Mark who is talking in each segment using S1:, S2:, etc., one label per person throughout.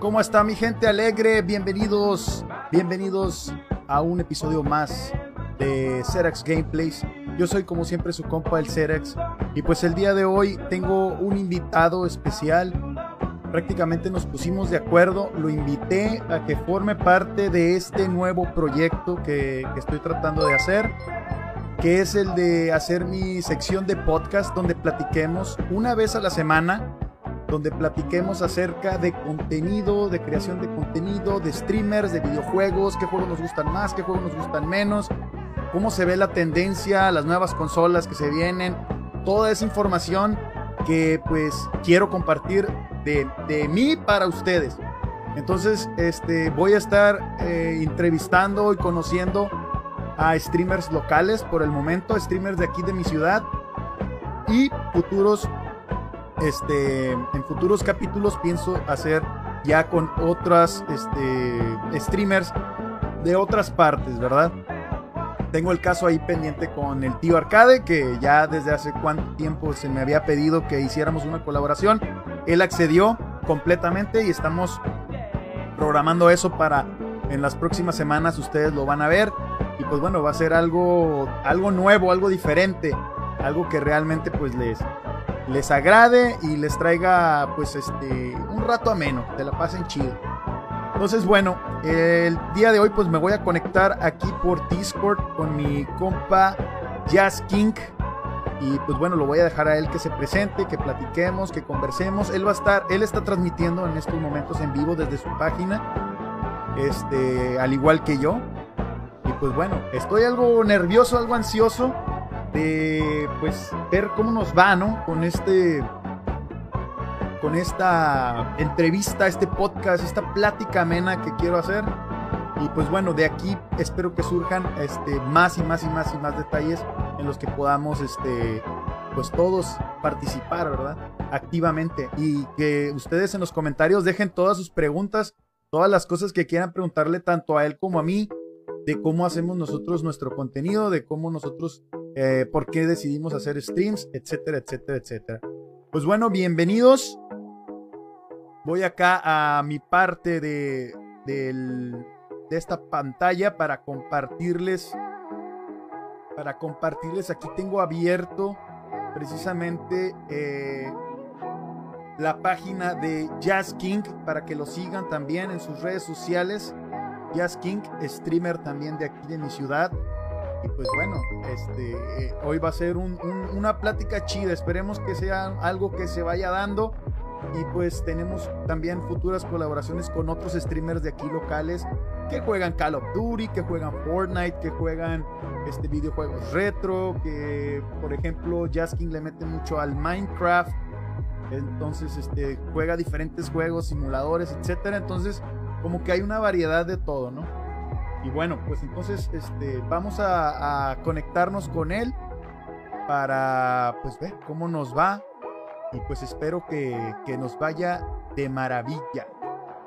S1: ¿Cómo está mi gente alegre? Bienvenidos, bienvenidos a un episodio más de Xerax Gameplays. Yo soy como siempre su compa el Xerax y pues el día de hoy tengo un invitado especial. Prácticamente nos pusimos de acuerdo, lo invité a que forme parte de este nuevo proyecto que, que estoy tratando de hacer, que es el de hacer mi sección de podcast donde platiquemos una vez a la semana donde platiquemos acerca de contenido, de creación de contenido, de streamers, de videojuegos, qué juegos nos gustan más, qué juegos nos gustan menos, cómo se ve la tendencia, las nuevas consolas que se vienen, toda esa información que pues quiero compartir de, de mí para ustedes. Entonces, este, voy a estar eh, entrevistando y conociendo a streamers locales por el momento, streamers de aquí de mi ciudad y futuros este, en futuros capítulos pienso hacer ya con otras este, streamers de otras partes, ¿verdad? Tengo el caso ahí pendiente con el tío Arcade, que ya desde hace cuánto tiempo se me había pedido que hiciéramos una colaboración. Él accedió completamente y estamos programando eso para en las próximas semanas ustedes lo van a ver. Y pues bueno, va a ser algo, algo nuevo, algo diferente, algo que realmente pues les, les agrade y les traiga pues este un rato ameno, te la pasen chido. Entonces bueno, el día de hoy pues me voy a conectar aquí por Discord con mi compa Jazz King y pues bueno, lo voy a dejar a él que se presente, que platiquemos, que conversemos. Él va a estar, él está transmitiendo en estos momentos en vivo desde su página, este, al igual que yo. Y pues bueno, estoy algo nervioso, algo ansioso de pues ver cómo nos va, ¿no? Con este con esta entrevista, este podcast, esta plática amena que quiero hacer. Y pues bueno, de aquí espero que surjan este más y más y más y más detalles en los que podamos este pues todos participar, ¿verdad? Activamente y que ustedes en los comentarios dejen todas sus preguntas, todas las cosas que quieran preguntarle tanto a él como a mí de cómo hacemos nosotros nuestro contenido, de cómo nosotros, eh, por qué decidimos hacer streams, etcétera, etcétera, etcétera. Pues bueno, bienvenidos. Voy acá a mi parte de, de esta pantalla para compartirles, para compartirles, aquí tengo abierto precisamente eh, la página de Jazz King para que lo sigan también en sus redes sociales. Jazz King, streamer también de aquí de mi ciudad. Y pues bueno, este, eh, hoy va a ser un, un, una plática chida. Esperemos que sea algo que se vaya dando. Y pues tenemos también futuras colaboraciones con otros streamers de aquí locales que juegan Call of Duty, que juegan Fortnite, que juegan este, videojuegos retro, que por ejemplo Jazz King le mete mucho al Minecraft. Entonces este, juega diferentes juegos, simuladores, etcétera. Entonces como que hay una variedad de todo, ¿no? Y bueno, pues entonces este, vamos a, a conectarnos con él para pues ver cómo nos va y pues espero que, que nos vaya de maravilla.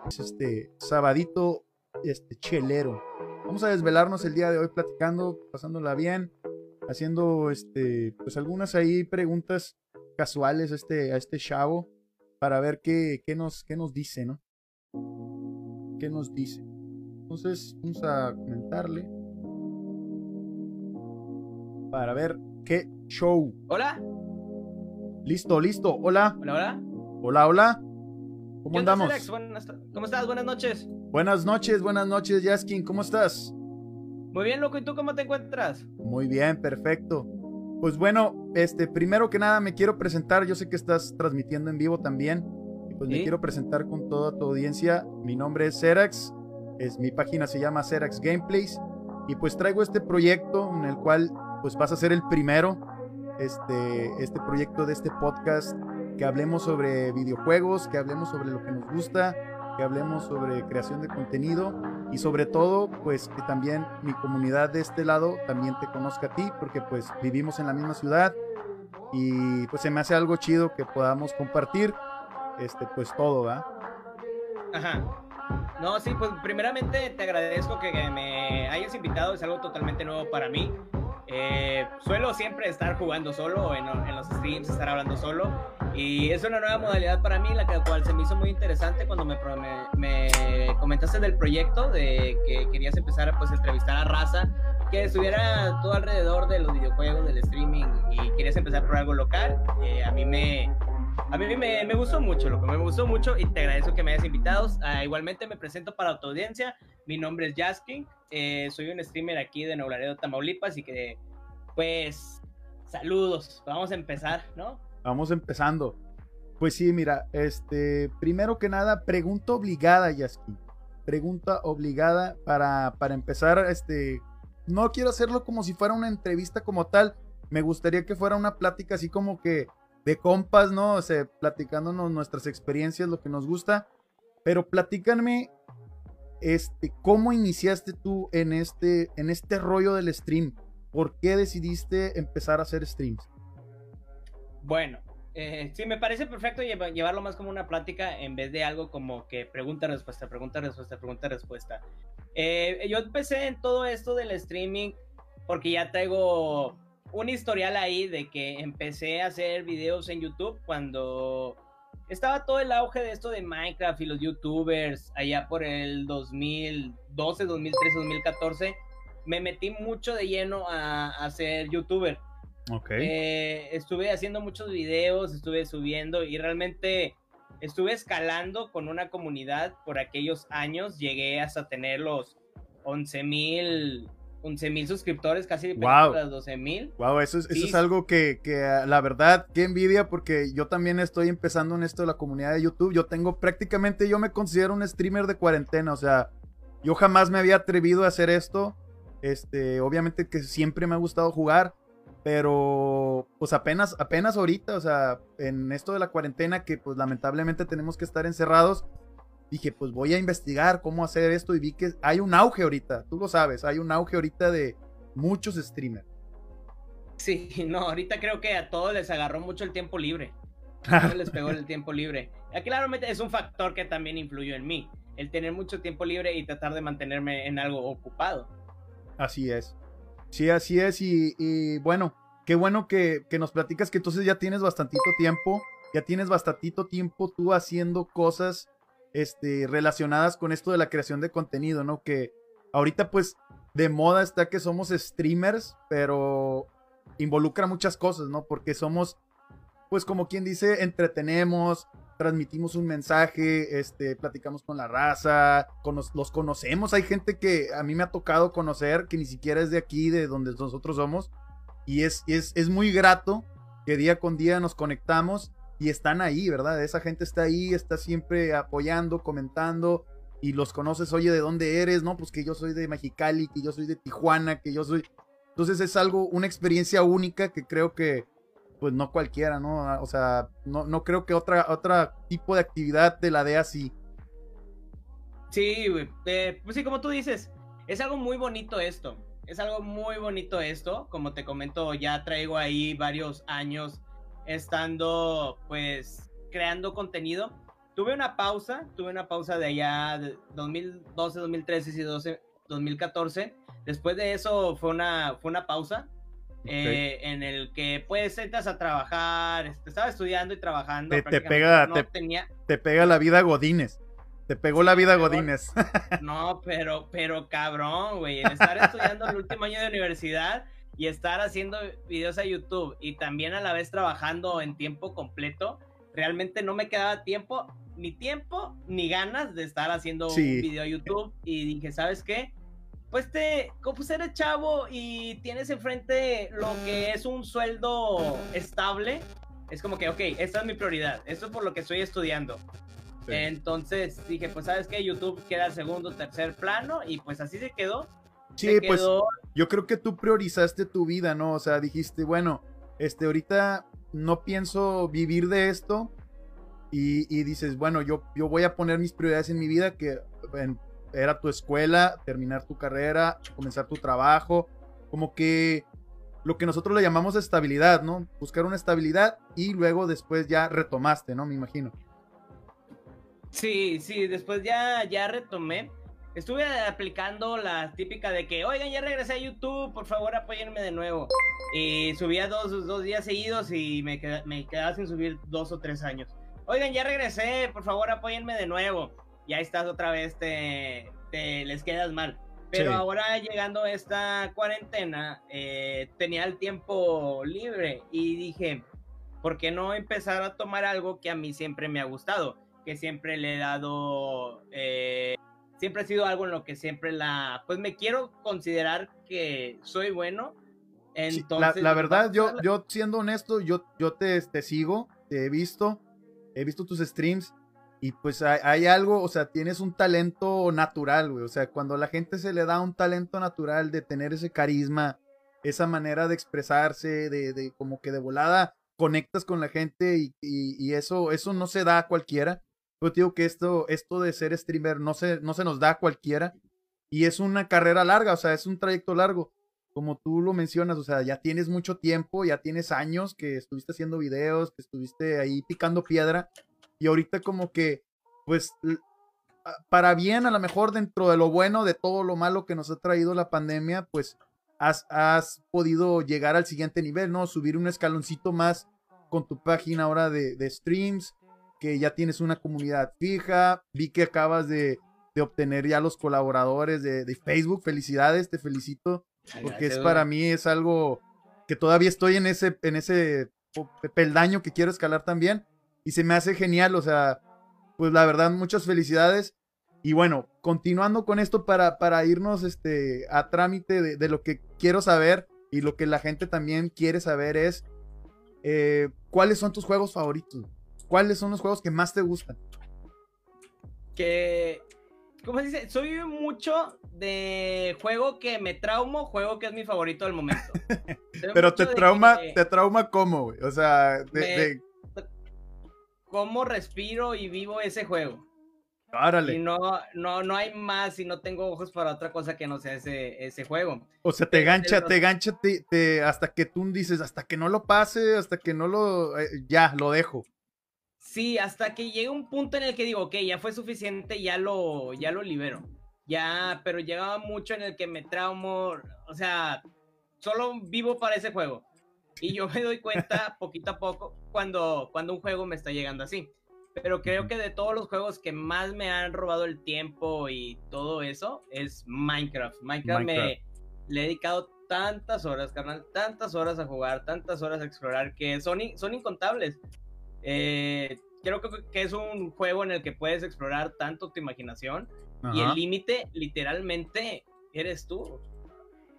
S1: Es este sabadito este chelero. Vamos a desvelarnos el día de hoy platicando, pasándola bien, haciendo este pues algunas ahí preguntas casuales a este, a este chavo para ver qué, qué, nos, qué nos dice, ¿no? Qué nos dice. Entonces vamos a comentarle para ver qué show.
S2: Hola.
S1: Listo, listo. Hola.
S2: Hola, hola.
S1: Hola, hola. ¿Cómo
S2: ¿Qué
S1: andamos?
S2: Buenas- ¿Cómo estás? Buenas noches.
S1: Buenas noches, buenas noches, Yaskin. ¿Cómo estás?
S2: Muy bien, loco. ¿Y tú cómo te encuentras?
S1: Muy bien, perfecto. Pues bueno, este, primero que nada me quiero presentar. Yo sé que estás transmitiendo en vivo también. Pues me quiero presentar con toda tu audiencia. Mi nombre es Serax. Es, mi página se llama Serax Gameplays. Y pues traigo este proyecto en el cual pues vas a ser el primero. Este, este proyecto de este podcast. Que hablemos sobre videojuegos, que hablemos sobre lo que nos gusta, que hablemos sobre creación de contenido y sobre todo pues que también mi comunidad de este lado también te conozca a ti porque pues vivimos en la misma ciudad y pues se me hace algo chido que podamos compartir este pues todo, ¿va?
S2: Ajá. No, sí, pues primeramente te agradezco que me hayas invitado. Es algo totalmente nuevo para mí. Eh, suelo siempre estar jugando solo en, en, los streams, estar hablando solo. Y es una nueva modalidad para mí, la cual se me hizo muy interesante cuando me, me, comentaste del proyecto, de que querías empezar pues, a entrevistar a raza, que estuviera todo alrededor de los videojuegos, del streaming, y querías empezar por algo local. Eh, a mí me, a mí me, gustó mucho, lo que me gustó mucho y te agradezco que me hayas invitado. Ah, igualmente me presento para tu audiencia. Mi nombre es Jaskin, eh, soy un streamer aquí de Nuevo Laredo, Tamaulipas y que pues saludos. Vamos a empezar, ¿no?
S1: Vamos empezando. Pues sí, mira, este, primero que nada, pregunta obligada, Jaskin. Pregunta obligada para, para empezar, este, no quiero hacerlo como si fuera una entrevista como tal. Me gustaría que fuera una plática así como que de compas, ¿no? O sea, platicándonos nuestras experiencias, lo que nos gusta. Pero platícanme, este, ¿cómo iniciaste tú en este, en este rollo del stream? ¿Por qué decidiste empezar a hacer streams?
S2: Bueno, eh, sí, me parece perfecto llevarlo más como una plática en vez de algo como que pregunta-respuesta, pregunta-respuesta, pregunta-respuesta. Eh, yo empecé en todo esto del streaming porque ya traigo un historial ahí de que empecé a hacer videos en YouTube cuando estaba todo el auge de esto de Minecraft y los youtubers allá por el 2012, 2013, 2014. Me metí mucho de lleno a, a ser youtuber.
S1: Ok.
S2: Eh, estuve haciendo muchos videos, estuve subiendo y realmente estuve escalando con una comunidad por aquellos años. Llegué hasta tener los 11 mil 11 mil suscriptores, casi
S1: wow.
S2: las 12 mil.
S1: Wow, eso es, eso es algo que, que, ah, la verdad, qué envidia, porque yo también estoy empezando en esto de la comunidad de YouTube. Yo tengo prácticamente, yo me considero un streamer de cuarentena, o sea, yo jamás me había atrevido a hacer esto. Este, obviamente que siempre me ha gustado jugar, pero pues apenas, apenas ahorita, o sea, en esto de la cuarentena que pues lamentablemente tenemos que estar encerrados, dije, pues voy a investigar cómo hacer esto y vi que hay un auge ahorita, tú lo sabes, hay un auge ahorita de muchos streamers.
S2: Sí, no, ahorita creo que a todos les agarró mucho el tiempo libre. les pegó el tiempo libre. Claramente es un factor que también influyó en mí, el tener mucho tiempo libre y tratar de mantenerme en algo ocupado.
S1: Así es. Sí, así es. Y, bueno, qué bueno que, que, nos platicas que entonces ya tienes bastantito tiempo, ya tienes bastantito tiempo tú haciendo cosas este, relacionadas con esto de la creación de contenido, ¿no? Que ahorita pues de moda está que somos streamers, pero involucra muchas cosas, ¿no? Porque somos, pues como quien dice, entretenemos, transmitimos un mensaje, este, platicamos con la raza, los conocemos. Hay gente que a mí me ha tocado conocer que ni siquiera es de aquí, de donde nosotros somos. Y es, es, es muy grato que día con día nos conectamos y están ahí, ¿verdad? Esa gente está ahí, está siempre apoyando, comentando y los conoces, oye, ¿de dónde eres? No, pues que yo soy de Mexicali, que yo soy de Tijuana, que yo soy... Entonces es algo, una experiencia única que creo que, pues no cualquiera, ¿no? O sea, no, no creo que otra, otra tipo de actividad te la dé así.
S2: Sí. Eh, pues sí, como tú dices, es algo muy bonito esto. Es algo muy bonito esto. Como te comento, ya traigo ahí varios años estando pues creando contenido. Tuve una pausa, tuve una pausa de allá de 2012, 2013 y 12, 2014. Después de eso fue una, fue una pausa eh, en el que pues entras a trabajar, este, estaba estudiando y trabajando.
S1: Te, pega, te, tenía... te pega la vida Godines. Te pegó la vida Godines.
S2: No, pero, pero cabrón, güey. Estar estudiando el último año de universidad y estar haciendo videos a YouTube y también a la vez trabajando en tiempo completo, realmente no me quedaba tiempo, ni tiempo, ni ganas de estar haciendo un video a YouTube. Y dije, ¿sabes qué? Pues te, como pues eres chavo y tienes enfrente lo que es un sueldo estable, es como que, ok, esta es mi prioridad, esto es por lo que estoy estudiando. Entonces dije, pues sabes que YouTube queda segundo, tercer plano y pues así se quedó.
S1: Sí, pues yo creo que tú priorizaste tu vida, ¿no? O sea, dijiste, bueno, este, ahorita no pienso vivir de esto. Y, dices, bueno, yo, yo voy a poner mis prioridades en mi vida, que era tu escuela, terminar tu carrera, comenzar tu trabajo, como que lo que nosotros le llamamos estabilidad, ¿no? Buscar una estabilidad y luego después ya retomaste, ¿no? Me imagino.
S2: Sí, sí, después ya, ya retomé estuve aplicando la típica de que, oigan, ya regresé a YouTube, por favor apóyenme de nuevo. Y subía dos, dos días seguidos y me, me quedaba sin subir dos o tres años. Oigan, ya regresé, por favor apóyenme de nuevo. Ya estás otra vez, te, te les quedas mal. Pero ahora llegando a esta cuarentena, eh, tenía el tiempo libre y dije, ¿por qué no empezar a tomar algo que a mí siempre me ha gustado? Que siempre le he dado, eh, siempre ha sido algo en lo que siempre la, pues me quiero considerar que soy bueno.
S1: Entonces, la, verdad, yo, yo siendo honesto, yo, yo te, te sigo, te he visto, he visto tus streams y pues hay, algo, o sea, tienes un talento natural, güey. O sea, cuando a la gente se le da un talento natural de tener ese carisma, esa manera de expresarse, de, de como que de volada conectas con la gente y, y, eso, eso no se da a cualquiera. Yo digo que esto, esto de ser streamer no se, no se nos da a cualquiera y es una carrera larga, o sea, es un trayecto largo. Como tú lo mencionas, o sea, ya tienes mucho tiempo, ya tienes años que estuviste haciendo videos, que estuviste ahí picando piedra y ahorita como que, pues, para bien, a lo mejor dentro de lo bueno, de todo lo malo que nos ha traído la pandemia, pues has, has podido llegar al siguiente nivel, ¿no? Subir un escaloncito más con tu página ahora de, de streams, que ya tienes una comunidad fija, vi que acabas de, de obtener ya los colaboradores de, de, Facebook, felicidades, te felicito, porque es para mí es algo que todavía estoy en ese, en ese peldaño que quiero escalar también, y se me hace genial, o sea, pues la verdad, muchas felicidades. Y bueno, continuando con esto para, para irnos este, a trámite de, lo que quiero saber y lo que la gente también quiere saber es, eh, ¿cuáles son tus juegos favoritos? ¿Cuáles son los juegos que más te gustan?
S2: Que, ¿cómo se dice? Soy mucho de juego que me traumo, juego que es mi favorito del momento.
S1: Pero te trauma, te trauma cómo, güey? O sea, de
S2: cómo respiro y vivo ese juego.
S1: Árale.
S2: Y no, no, no hay más y no tengo ojos para otra cosa que no sea ese, ese juego.
S1: O sea, te gancha, te gancha te, hasta que tú dices, hasta que no lo pase, hasta que no lo, eh, ya, lo dejo.
S2: Sí, hasta que llegue un punto en el que digo, ok, ya fue suficiente, ya lo, ya lo libero. Ya, pero llegaba mucho en el que me traumo, o sea, solo vivo para ese juego. Y yo me doy cuenta poquito a poco cuando, cuando un juego me está llegando así. Pero creo que de todos los juegos que más me han robado el tiempo y todo eso es Minecraft. Minecraft, me le he dedicado tantas horas, carnal, tantas horas a jugar, tantas horas a explorar, que son, son incontables. Eh, creo que, que, es un juego en el que puedes explorar tanto tu imaginación y el límite literalmente eres tú.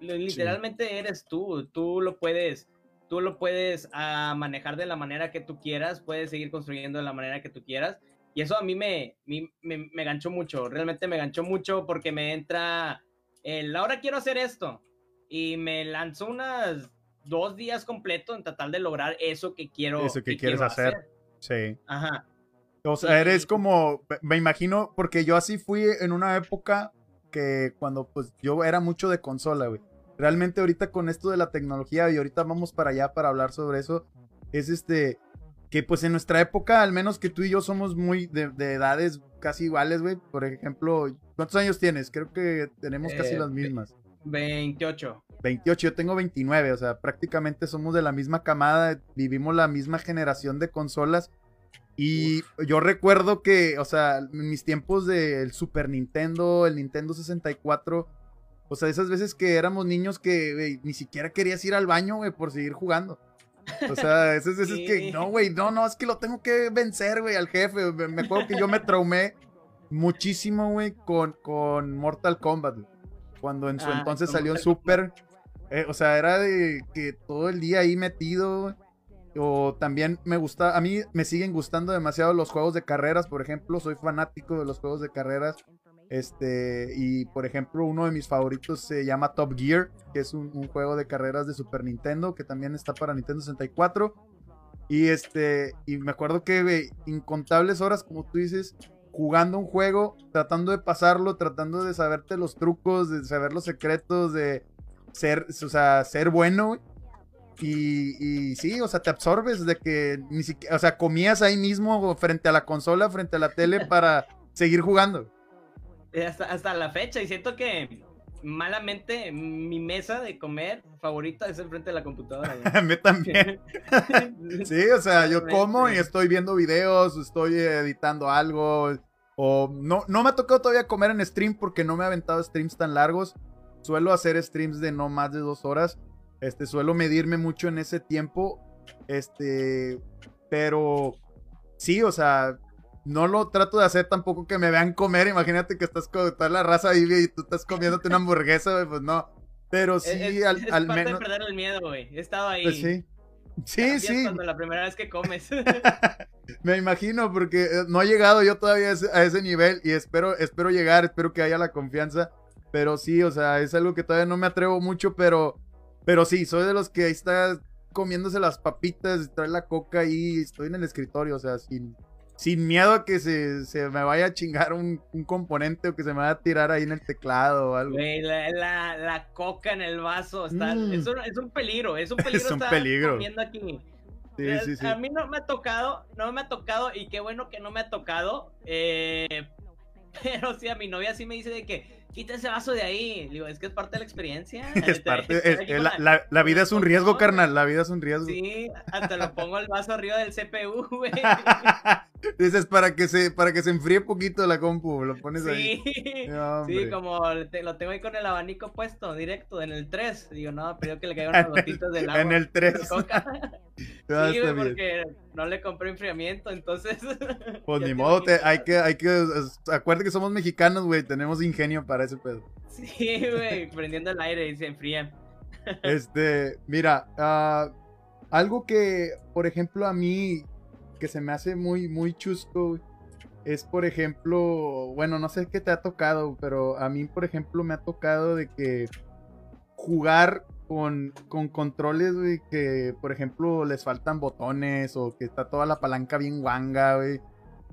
S2: Literalmente eres tú. Tú lo puedes tú lo puedes ah, manejar de la manera que tú quieras, puedes seguir construyendo de la manera que tú quieras. Y eso a mí me, me, me, ganchó mucho, realmente me ganchó mucho porque me entra el, ahora quiero hacer esto. Y me lanzó unas dos días completos en tratar de lograr eso que quiero.
S1: Eso que, quieres hacer. Sí.
S2: Ajá.
S1: O sea, eres como, me imagino, porque yo así fui en una época que cuando pues yo era mucho de consola, güey realmente ahorita con esto de la tecnología y ahorita vamos para allá para hablar sobre eso, es este, que pues en nuestra época, al menos que tú y yo somos muy de, edades casi iguales, güey. Por ejemplo, ¿cuántos años tienes? Creo que tenemos casi las eh, mismas.
S2: 28.
S1: 28, yo tengo 29, o sea, prácticamente somos de la misma camada, vivimos la misma generación de consolas. Y yo recuerdo que, o sea, en mis tiempos del Super Nintendo, el Nintendo 64, o sea, esas veces que éramos niños que ni siquiera querías ir al baño, güey, por seguir jugando. O sea, esas veces que, no, güey, no, no, es que lo tengo que vencer, güey, al jefe. Me, acuerdo que yo me traumé muchísimo, güey, con, con Mortal Kombat, Cuando en su ah, entonces salió Super. Eh, o sea, era de que todo el día ahí metido, O también me gusta, a mí me siguen gustando demasiado los juegos de carreras, por ejemplo, soy fanático de los juegos de carreras. Este, y por ejemplo, uno de mis favoritos se llama Top Gear, que es un, juego de carreras de Super Nintendo, que también está para Nintendo 64. Y este, y me acuerdo que incontables horas, como tú dices, jugando un juego, tratando de pasarlo, tratando de saberte los trucos, de saber los secretos, de ser, o sea, ser bueno, Y, y, sí, o sea, te absorbes de que ni siquiera, o sea, comías ahí mismo frente a la consola, frente a la tele para seguir jugando.
S2: Eh, hasta, hasta la fecha, y siento que malamente mi mesa de comer favorita es enfrente de la computadora.
S1: A mí también. sí, o sea, yo como y estoy viendo videos, estoy editando algo. O no, no me ha tocado todavía comer en stream porque no me ha aventado streams tan largos. Suelo hacer streams de no más de dos horas. Este, suelo medirme mucho en ese tiempo. Este, pero sí, o sea, no lo trato de hacer tampoco que me vean comer. Imagínate que estás con toda la raza ahí y tú estás comiéndote una hamburguesa, pues no. Pero sí,
S2: al, es parte menos. de perder el miedo, güey. He estado ahí.
S1: Pues sí. Sí, sí.
S2: Cuando la primera vez que comes.
S1: me imagino, porque eh, no he llegado yo todavía a ese, nivel y espero, espero llegar, espero que haya la confianza. Pero sí, o sea, es algo que todavía no me atrevo mucho, pero, pero sí, soy de los que ahí está comiéndose las papitas, trae la coca y estoy en el escritorio, o sea, sin, sin miedo a que se, se me vaya a chingar un, un, componente o que se me vaya a tirar ahí en el teclado o algo.
S2: la, la, coca en el vaso, está, mm. es, un, es, un, peligro, es un peligro
S1: es un peligro.
S2: aquí. Sí, eh, sí, sí. A mí no me ha tocado, no me ha tocado y qué bueno que no me ha tocado, eh, pero sí, a mi novia sí me dice de que quita ese vaso de ahí. Digo, es que es parte de la experiencia.
S1: Es parte, la, la, vida es un riesgo, carnal. La vida es un riesgo.
S2: Sí, hasta lo pongo el vaso arriba del CPU, güey.
S1: Dices para que se, para que se enfríe poquito la compu, lo pones
S2: ahí. sí, como lo tengo ahí con el abanico puesto, directo, en el 3. Digo, no, pido que le caigan unas gotitas del agua.
S1: En el 3.
S2: sí, güey, porque no le compré enfriamiento, entonces.
S1: Pues ni modo, hay que, hay que, acuérdate que somos mexicanos, güey, tenemos ingenio para ese pedo.
S2: Sí, güey, prendiendo el aire y se enfría.
S1: Este, mira, uh, algo que, por ejemplo, a mí, que se me hace muy, muy chusco, es, por ejemplo, bueno, no sé qué te ha tocado, pero a mí, por ejemplo, me ha tocado de que jugar con, con controles, güey, que, por ejemplo, les faltan botones o que está toda la palanca bien guanga, güey.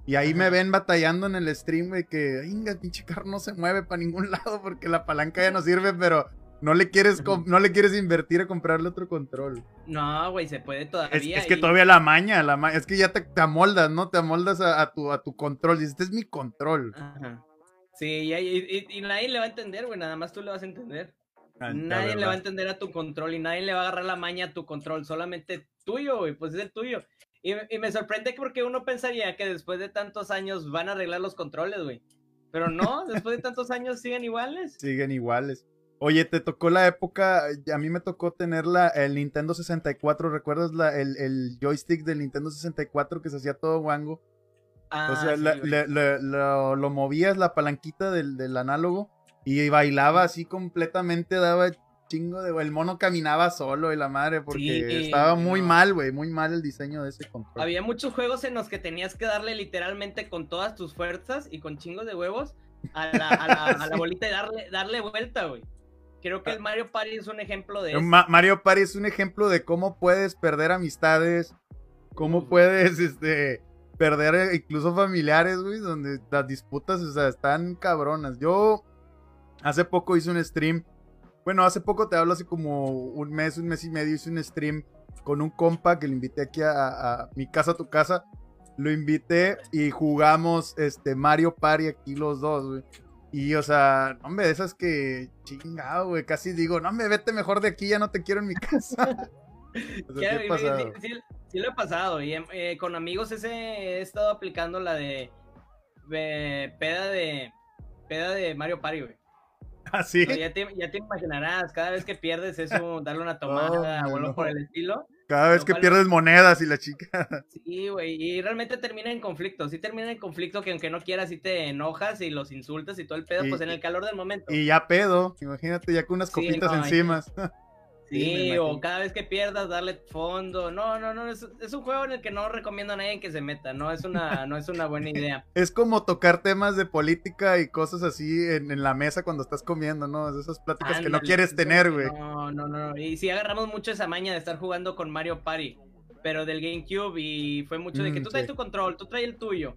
S1: Y ahí me ven batallando en el stream, güey, que, venga, pinche carro no se mueve para ningún lado porque la palanca ya no sirve, pero no le quieres, no le quieres invertir a comprarle otro control.
S2: No, güey, se puede todavía.
S1: Es, que todavía la maña, la es que ya te, te amoldas, ¿no? Te amoldas a, tu, a tu control. Dices, este es mi control.
S2: Ajá. Sí, y, nadie le va a entender, güey, nada más tú le vas a entender. Ah, nadie le va a entender a tu control y nadie le va a agarrar la maña a tu control, solamente tuyo, güey, pues es el tuyo. Y, me sorprende porque uno pensaría que después de tantos años van a arreglar los controles, güey. Pero no, después de tantos años siguen iguales.
S1: Siguen iguales. Oye, te tocó la época, a mí me tocó tener la, el Nintendo 64, ¿recuerdas la, el, joystick del Nintendo 64 que se hacía todo guango? Ah, o sea, lo, movías la palanquita del, del, análogo y bailaba así completamente, daba chingo de... El mono caminaba solo y la madre, porque estaba muy mal, güey, muy mal el diseño de ese control.
S2: Había muchos juegos en los que tenías que darle literalmente con todas tus fuerzas y con chingos de huevos a la, bolita y darle, darle vuelta, güey. Creo que el Mario Party es un ejemplo de eso.
S1: Mario Party es un ejemplo de cómo puedes perder amistades, cómo puedes, este, perder incluso familiares, güey, donde las disputas, o sea, están cabronas. Yo hace poco hice un stream bueno, hace poco te hablo, hace como un mes, un mes y medio, hice un stream con un compa que le invité aquí a, mi casa, a tu casa. Lo invité y jugamos este Mario Party aquí los dos, güey. Y, o sea, hombre, de esas que chingado, güey. Casi digo, no me vete mejor de aquí, ya no te quiero en mi casa.
S2: Sí, lo he pasado. Y eh, con amigos ese he estado aplicando la de, de peda de peda de Mario Party, güey. ¿Ah, ya, te, ya, te, imaginarás, cada vez que pierdes eso, darle una tomada o algo por el estilo.
S1: Cada vez que pierdes monedas y la chica.
S2: Sí, güey, y realmente termina en conflicto. Sí termina en conflicto que aunque no quieras, sí te enojas y los insultas y todo el pedo, pues en el calor del momento.
S1: Y ya pedo, imagínate, ya con unas copitas encima.
S2: Sí, o cada vez que pierdas, darle fondo. No, no, no, es, un juego en el que no recomiendo a nadie que se meta, no es una, no es una buena idea.
S1: es como tocar temas de política y cosas así en, la mesa cuando estás comiendo, ¿no? esas pláticas que no quieres tener, güey.
S2: No, no, no. Y sí agarramos mucho esa maña de estar jugando con Mario Party, pero del GameCube y fue mucho de que mm, tú traes tu control, tú traes el tuyo.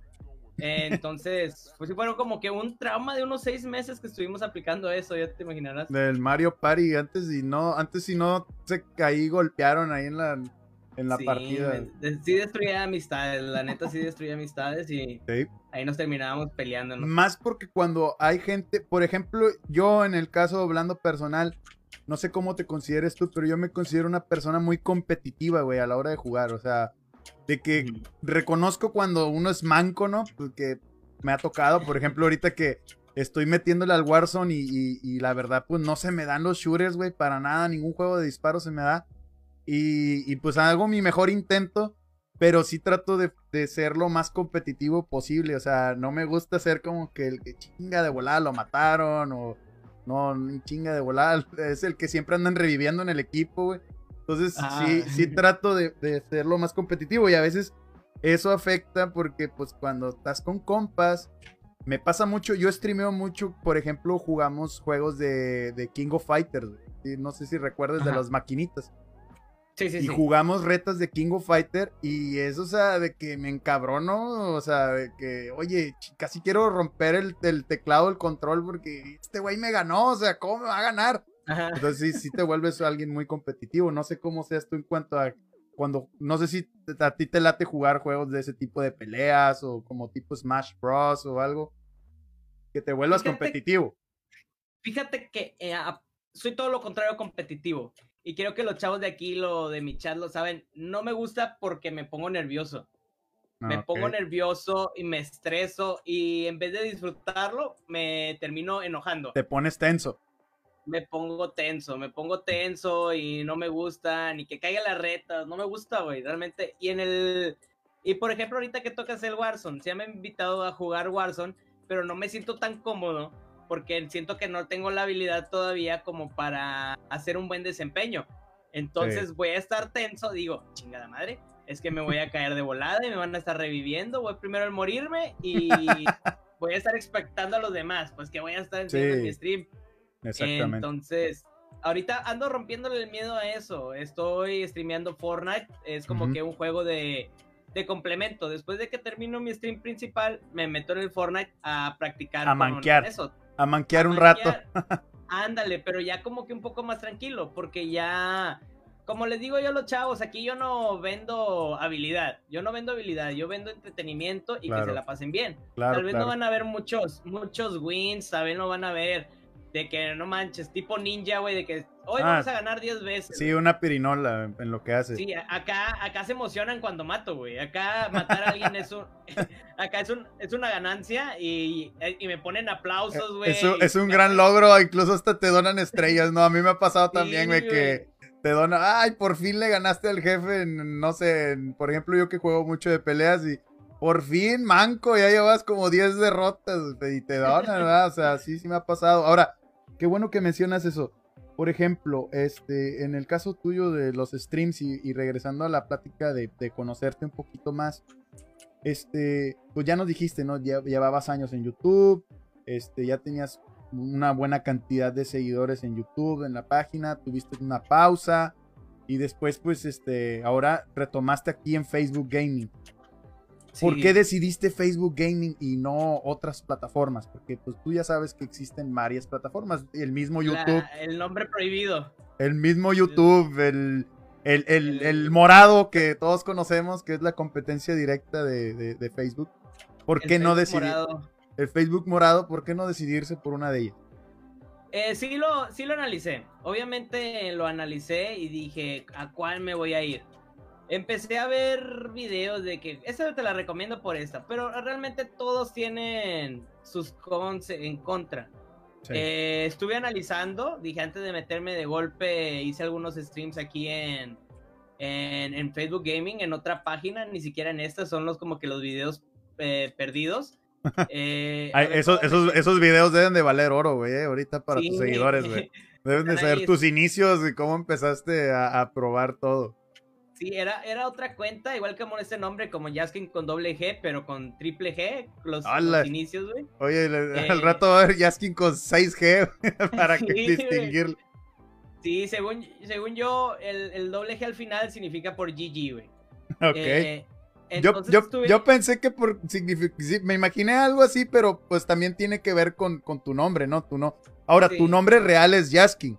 S2: Entonces, pues sí, fueron como que un trauma de unos seis meses que estuvimos aplicando eso, ya te imaginarás.
S1: Del Mario Party, antes y no, antes si no se caí, golpearon ahí en la, en la partida.
S2: sí destruía amistades, la neta sí destruía amistades y ahí nos terminábamos peleando.
S1: Más porque cuando hay gente, por ejemplo, yo en el caso hablando personal, no sé cómo te consideres tú, pero yo me considero una persona muy competitiva, güey, a la hora de jugar, o sea, de que reconozco cuando uno es manco, ¿no? Porque me ha tocado, por ejemplo, ahorita que estoy metiéndole al Warzone y, la verdad, pues no se me dan los shooters, güey, para nada, ningún juego de disparo se me da. Y, pues hago mi mejor intento, pero sí trato de, ser lo más competitivo posible. O sea, no me gusta ser como que el que chinga de volada lo mataron o no, chinga de volada. Es el que siempre andan reviviendo en el equipo, güey. Entonces, sí, ah. sí trato de, de ser lo más competitivo y a veces eso afecta porque pues cuando estás con compas, me pasa mucho, yo streameo mucho, por ejemplo, jugamos juegos de, King of Fighters, no sé si recuerdas de las maquinitas. Sí, sí, y jugamos retas de King of Fighter y eso, o sea, de que me encabrono, o sea, de que, oye, casi quiero romper el, teclado, el control, porque este güey me ganó, o sea, ¿cómo me va a ganar? Entonces sí, sí te vuelves alguien muy competitivo, no sé cómo seas tú en cuanto a cuando, no sé si a ti te late jugar juegos de ese tipo de peleas o como tipo Smash Bros o algo, que te vuelvas competitivo.
S2: Fíjate que eh, soy todo lo contrario competitivo. Y quiero que los chavos de aquí, lo de mi chat, lo saben. No me gusta porque me pongo nervioso. me ah, pongo nervioso y me estreso y en vez de disfrutarlo, me termino enojando.
S1: Te pones tenso
S2: me pongo tenso, me pongo tenso y no me gusta, ni que caiga la reta, no me gusta, güey, realmente. Y en el. Y por ejemplo, ahorita que tocas el Warzone, se me ha invitado a jugar Warzone, pero no me siento tan cómodo porque siento que no tengo la habilidad todavía como para hacer un buen desempeño. Entonces voy a estar tenso, digo, chingada madre, es que me voy a caer de volada y me van a estar reviviendo, voy primero a morirme y voy a estar expectando a los demás, pues que voy a estar en mi stream. Exactamente. Entonces, ahorita ando rompiéndole el miedo a eso. Estoy streameando Fortnite. Es como que un juego de, de, complemento. Después de que termino mi stream principal, me meto en el Fortnite a practicar.
S1: A manquear. Eso. A manquear un rato.
S2: Ándale, pero ya como que un poco más tranquilo, porque ya como les digo yo a los chavos, aquí yo no vendo habilidad, yo no vendo habilidad, yo vendo entretenimiento y que se la pasen bien. tal vez no van a ver muchos, muchos wins, tal vez no van a ver de que no manches, tipo ninja, güey, de que hoy vamos ah, a ganar 10 veces.
S1: Sí, una pirinola en lo que hace.
S2: Sí, acá, acá se emocionan cuando mato, güey. Acá matar a alguien es un, acá es, un, es una ganancia y, y me ponen aplausos, güey.
S1: Es, un gran logro, incluso hasta te donan estrellas, ¿no? A mí me ha pasado también, güey, que te donan, ay, por fin le ganaste al jefe, no sé, por ejemplo, yo que juego mucho de peleas y por fin, manco, ya llevas como 10 derrotas y te donan, ¿verdad? O sea, sí, sí me ha pasado. Ahora, Qué bueno que mencionas eso. Por ejemplo, este, en el caso tuyo de los streams y, regresando a la plática de, conocerte un poquito más, este, pues ya nos dijiste, ¿no? Ya llevabas años en YouTube, este, ya tenías una buena cantidad de seguidores en YouTube, en la página, tuviste una pausa y después, pues, este, ahora retomaste aquí en Facebook Gaming. ¿Por qué decidiste Facebook Gaming y no otras plataformas? Porque pues tú ya sabes que existen varias plataformas. El mismo YouTube.
S2: el nombre prohibido.
S1: El mismo YouTube, el, el, morado que todos conocemos, que es la competencia directa de, Facebook. ¿Por qué no decidir? El Facebook morado, ¿por qué no decidirse por una de ellas?
S2: Eh, sí, lo, sí lo analicé. Obviamente lo analicé y dije, ¿a cuál me voy a ir? Empecé a ver videos de que esa te la recomiendo por esta, pero realmente todos tienen sus cons en contra. Eh, estuve analizando, dije antes de meterme de golpe, hice algunos streams aquí en, en, Facebook Gaming, en otra página, ni siquiera en esta, son los como que los videos eh, perdidos.
S1: Eh, esos, esos, esos, videos deben de valer oro, güey, ahorita para tus seguidores, güey. Deben de saber tus inicios y cómo empezaste a, a probar todo.
S2: Sí, era, era otra cuenta, igual que este nombre, como Jaskin con doble G, pero con triple G, los, inicios, güey.
S1: Oye, al eh, rato va a haber Jaskin con 6G para que distinguirlo.
S2: Sí, según, según yo, el, doble G al final significa por GG, güey.
S1: Ok. Eh, yo, yo, pensé que por me imaginé algo así, pero pues también tiene que ver con, con tu nombre, ¿no? Tu no. Ahora, tu nombre real es Jaskin.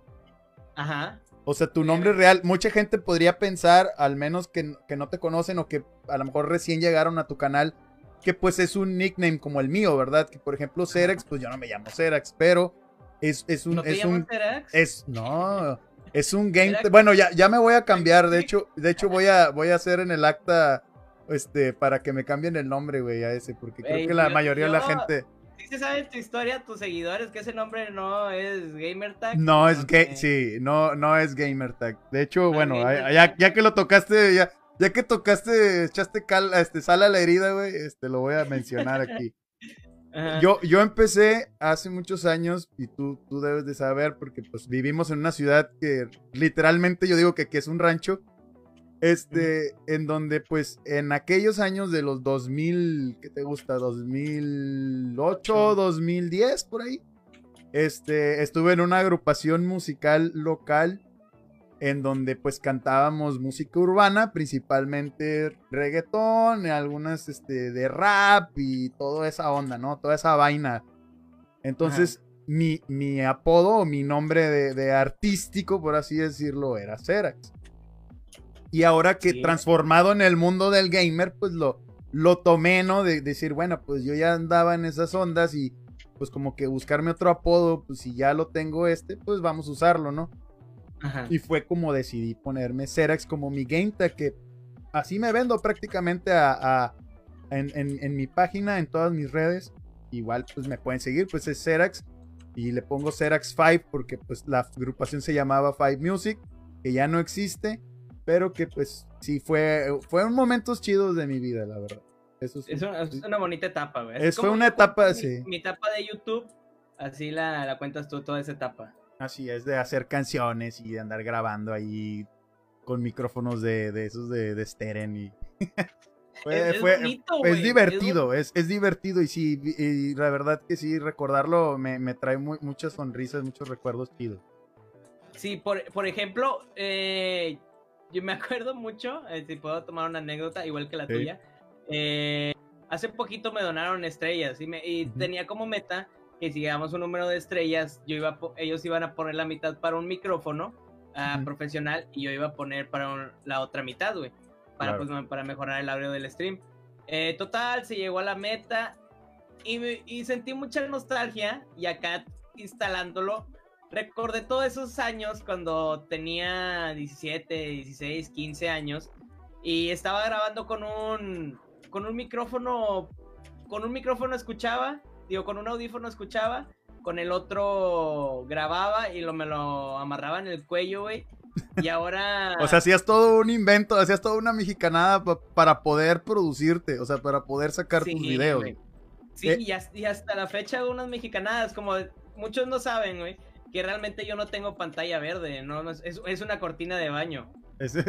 S2: Ajá.
S1: O sea, tu nombre real, mucha gente podría pensar, al menos que, que, no te conocen o que a lo mejor recién llegaron a tu canal, que pues es un nickname como el mío, ¿verdad? Que por ejemplo, Cerax, pues yo no me llamo Cerax, pero es, es un...
S2: ¿No te
S1: es un
S2: Cerax?
S1: es No, es un game... Bueno, ya, ya me voy a cambiar, de hecho, de hecho voy a, voy a hacer en el acta, este, para que me cambien el nombre, güey, a ese, porque creo que la mayoría de la gente
S2: se sabe tu historia, tus seguidores, que ese nombre no es Gamertag.
S1: No es gay, sí, no, no es Gamertag. De hecho, bueno, ya, ya, que lo tocaste, ya, ya que tocaste, echaste cal, este, sal a la herida, güey, este, lo voy a mencionar aquí. Yo, yo empecé hace muchos años, y tú, tú debes de saber, porque pues vivimos en una ciudad que literalmente yo digo que, que es un rancho. Este, en donde pues en aquellos años de los 2000, ¿qué te gusta? 2008, 2010, por ahí. Este, estuve en una agrupación musical local en donde pues cantábamos música urbana, principalmente reggaetón, algunas este, de rap y toda esa onda, ¿no? Toda esa vaina. Entonces, mi, mi, apodo o mi nombre de, de, artístico, por así decirlo, era Cerax. Y ahora que transformado en el mundo del gamer, pues lo, lo tomé, ¿no? De, decir, bueno, pues yo ya andaba en esas ondas y pues como que buscarme otro apodo, pues si ya lo tengo este, pues vamos a usarlo, ¿no? Y fue como decidí ponerme Cerax como mi game tag, que así me vendo prácticamente a, en, en, mi página, en todas mis redes. Igual pues me pueden seguir, pues es Cerax. Y le pongo Cerax 5 porque pues la agrupación se llamaba Five Music, que ya no existe. Pero que pues sí fue, fueron momentos chidos de mi vida, la verdad.
S2: Eso es, una, bonita etapa, güey.
S1: Es, fue una etapa, sí.
S2: Mi etapa de YouTube, así la, la cuentas tú, toda esa etapa.
S1: Así es, de hacer canciones y de andar grabando ahí con micrófonos de, de esos de, de Steren y...
S2: es, fue,
S1: es, divertido, es, es, divertido y sí, y la verdad que sí, recordarlo me, me trae muchas sonrisas, muchos recuerdos chidos.
S2: Sí, por, por ejemplo, eh, yo me acuerdo mucho, eh, si puedo tomar una anécdota, igual que la tuya. Eh, hace poquito me donaron estrellas y, me, y tenía como meta que si llegamos un número de estrellas, yo iba ellos iban a poner la mitad para un micrófono ah, profesional y yo iba a poner para la otra mitad, güey, para, pues, para mejorar el audio del stream. Eh, total, se llegó a la meta y, y sentí mucha nostalgia y acá instalándolo recordé todos esos años cuando tenía 17, 16, 15 años y estaba grabando con un con un micrófono con un micrófono escuchaba, digo con un audífono escuchaba, con el otro grababa y lo me lo amarraba en el cuello, güey. Y ahora
S1: O sea, hacías todo un invento, hacías toda una mexicanada para poder producirte, o sea, para poder sacar tus videos.
S2: Sí, eh, y, y hasta la fecha unas mexicanadas como muchos no saben, güey que realmente yo no tengo pantalla verde, no, es, una cortina de baño.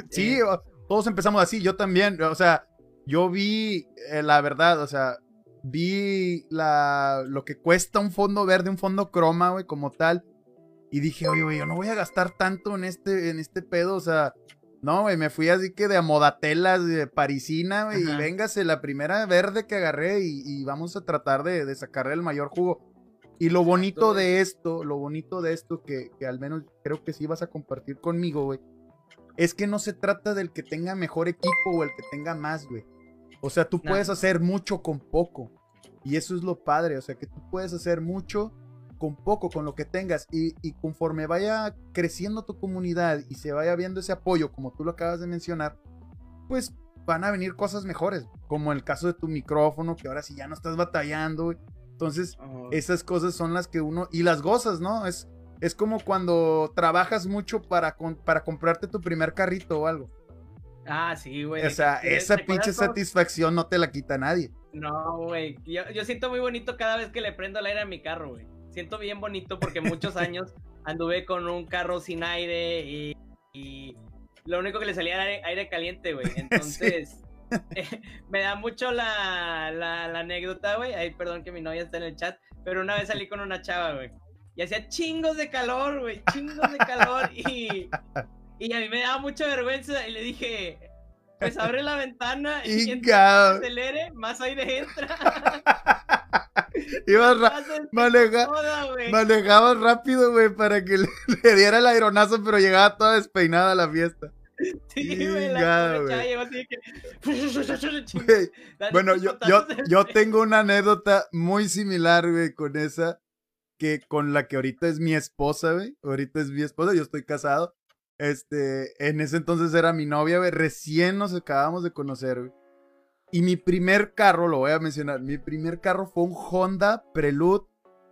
S1: sí, todos empezamos así, yo también, o sea, yo vi eh, la verdad, o sea, vi la, lo que cuesta un fondo verde, un fondo croma, güey, como tal, y dije, oye, güey, yo no voy a gastar tanto en este, en este pedo, o sea, no, güey, me fui así que de amodatelas, de parisina, güey, y véngase la primera verde que agarré y, vamos a tratar de, de sacarle el mayor jugo. Y lo bonito de esto, lo bonito de esto que, al menos creo que sí vas a compartir conmigo, güey, es que no se trata del que tenga mejor equipo o el que tenga más, güey. O sea, tú puedes hacer mucho con poco. Y eso es lo padre, o sea, que tú puedes hacer mucho con poco, con lo que tengas. Y, y conforme vaya creciendo tu comunidad y se vaya viendo ese apoyo, como tú lo acabas de mencionar, pues van a venir cosas mejores. Como el caso de tu micrófono, que ahora sí ya no estás batallando, entonces, esas cosas son las que uno. Y las gozas, ¿no? Es, es como cuando trabajas mucho para, para comprarte tu primer carrito o algo.
S2: Ah, sí, güey.
S1: O sea, esa pinche satisfacción no te la quita nadie.
S2: No, güey. Yo, yo, siento muy bonito cada vez que le prendo el aire a mi carro, güey. Siento bien bonito porque muchos años anduve con un carro sin aire y, y lo único que le salía era aire, caliente, güey. Entonces, me da mucho la, la, anécdota, güey. Ay, perdón que mi novia está en el chat. Pero una vez salí con una chava, güey. Y hacía chingos de calor, güey. Chingos de calor. Y, y a mí me daba mucha vergüenza. Y le dije, pues abre la ventana y mientras acelere, más aire entra.
S1: Ibas manejabas rápido, güey, para que le, diera el aeronazo, pero llegaba toda despeinada a la fiesta.
S2: Sí, güey, la
S1: Bueno, yo, yo, yo tengo una anécdota muy similar, güey, con esa, que con la que ahorita es mi esposa, güey. Ahorita es mi esposa, yo estoy casado. Este, en ese entonces era mi novia, güey. Recién nos acabamos de conocer, güey. Y mi primer carro, lo voy a mencionar, mi primer carro fue un Honda Prelude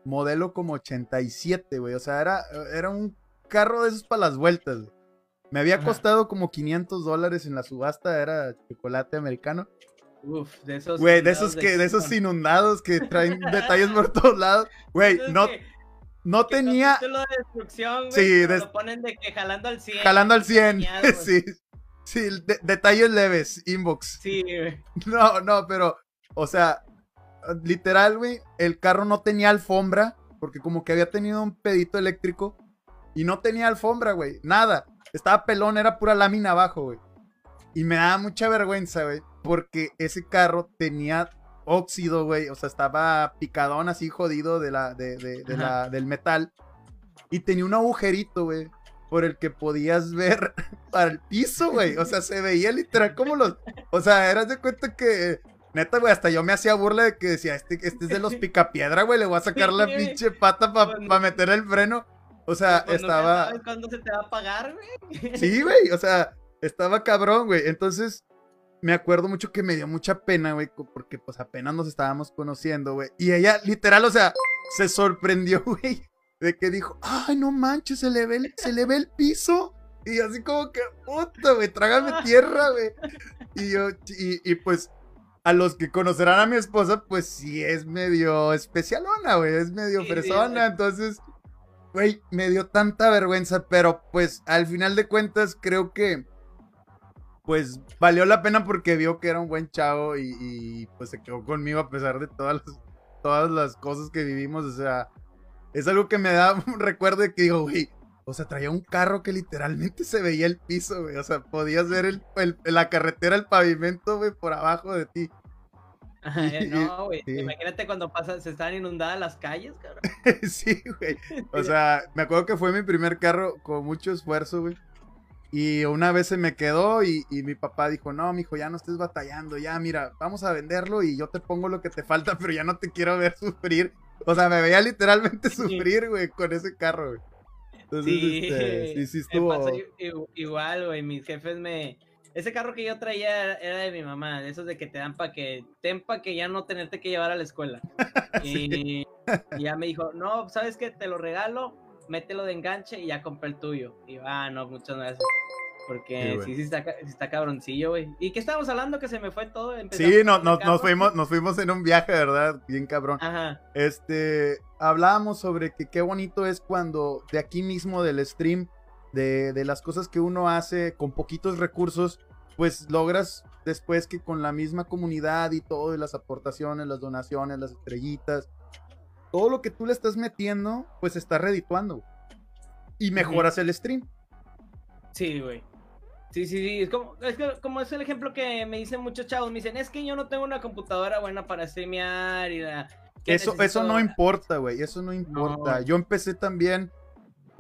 S1: modelo como 87, güey. O sea, era, era un carro de esos para las vueltas, güey. Me había costado como 500 dólares en la subasta, era chocolate americano.
S2: Uf, de esos.
S1: Güey, de esos que, de esos inundados que traen detalles por todos lados. Güey, no, no tenía.
S2: de destrucción, güey, sí, lo ponen de que jalando al 100.
S1: Jalando al 100. sí. Sí, detalles leves, inbox.
S2: Sí, güey.
S1: No, no, pero, o sea, literal, güey, el carro no tenía alfombra, porque como que había tenido un pedito eléctrico y no tenía alfombra, güey, nada. Estaba pelón, era pura lámina abajo, güey. Y me daba mucha vergüenza, güey, porque ese carro tenía óxido, güey, o sea, estaba picadón así jodido de la, de, de, de la, del metal. Y tenía un agujerito, güey, por el que podías ver para el piso, güey. O sea, se veía literal como los. O sea, eras de cuenta que. Neta, güey, hasta yo me hacía burla de que decía, este, este es de los picapiedra, güey, le voy a sacar la pinche pata para meter el freno. O sea, estaba.
S2: ¿Sabes cuándo se te va a pagar, güey?
S1: Sí, güey, o sea, estaba cabrón, güey. Entonces, me acuerdo mucho que me dio mucha pena, güey, porque pues apenas nos estábamos conociendo, güey. Y ella, literal, o sea, se sorprendió, güey, de que dijo, ay, no manches, se le ve el, se le ve el piso. Y así como que, puta, güey, trágame tierra, güey. Y yo, y, pues, a los que conocerán a mi esposa, pues sí es medio especialona, güey, es medio persona. Entonces, güey, me dio tanta vergüenza, pero pues al final de cuentas creo que, pues valió la pena porque vio que era un buen chavo y, pues se quedó conmigo a pesar de todas las, todas las cosas que vivimos, o sea es algo que me da un recuerdo de que digo, güey, o sea, traía un carro que literalmente se veía el piso, güey. O sea, podías ver el, la carretera, el pavimento, güey, por abajo de ti.
S2: no, güey. Imagínate cuando pasa, se están inundadas las calles, cabrón.
S1: sí, güey. O sea, me acuerdo que fue mi primer carro con mucho esfuerzo, güey. Y una vez se me quedó y, y, mi papá dijo, no, mijo, ya no estés batallando, ya, mira, vamos a venderlo y yo te pongo lo que te falta, pero ya no te quiero ver sufrir o sea, me veía literalmente sufrir, güey, con ese carro, güey.
S2: Entonces, sí, este, sí, sí estuvo. igual, güey, mis jefes me. Ese carro que yo traía era de mi mamá, de esos de que te dan para que, ten para que ya no tenerte que llevar a la escuela. y, ya me dijo, no, ¿sabes qué? Te lo regalo, mételo de enganche y ya compré el tuyo. Y ah, no, muchas gracias. Porque sí, sí, está, está cabroncillo, güey. ¿Y qué estábamos hablando? Que se me fue todo.
S1: sí, no, nos, fuimos, nos fuimos en un viaje, ¿verdad? Bien cabrón. Ajá. Este, hablábamos sobre que qué bonito es cuando de aquí mismo del stream, de, de las cosas que uno hace con poquitos recursos, pues logras después que con la misma comunidad y todo, y las aportaciones, las donaciones, las estrellitas, todo lo que tú le estás metiendo, pues está redituando. Y mejoras el stream.
S2: Sí, güey. Sí, sí, sí. Es como, es como es el ejemplo que me dicen muchos chavos. Me dicen, es que yo no tengo una computadora buena para streamear y la.
S1: Eso, eso no importa, güey. Eso no importa. Yo empecé también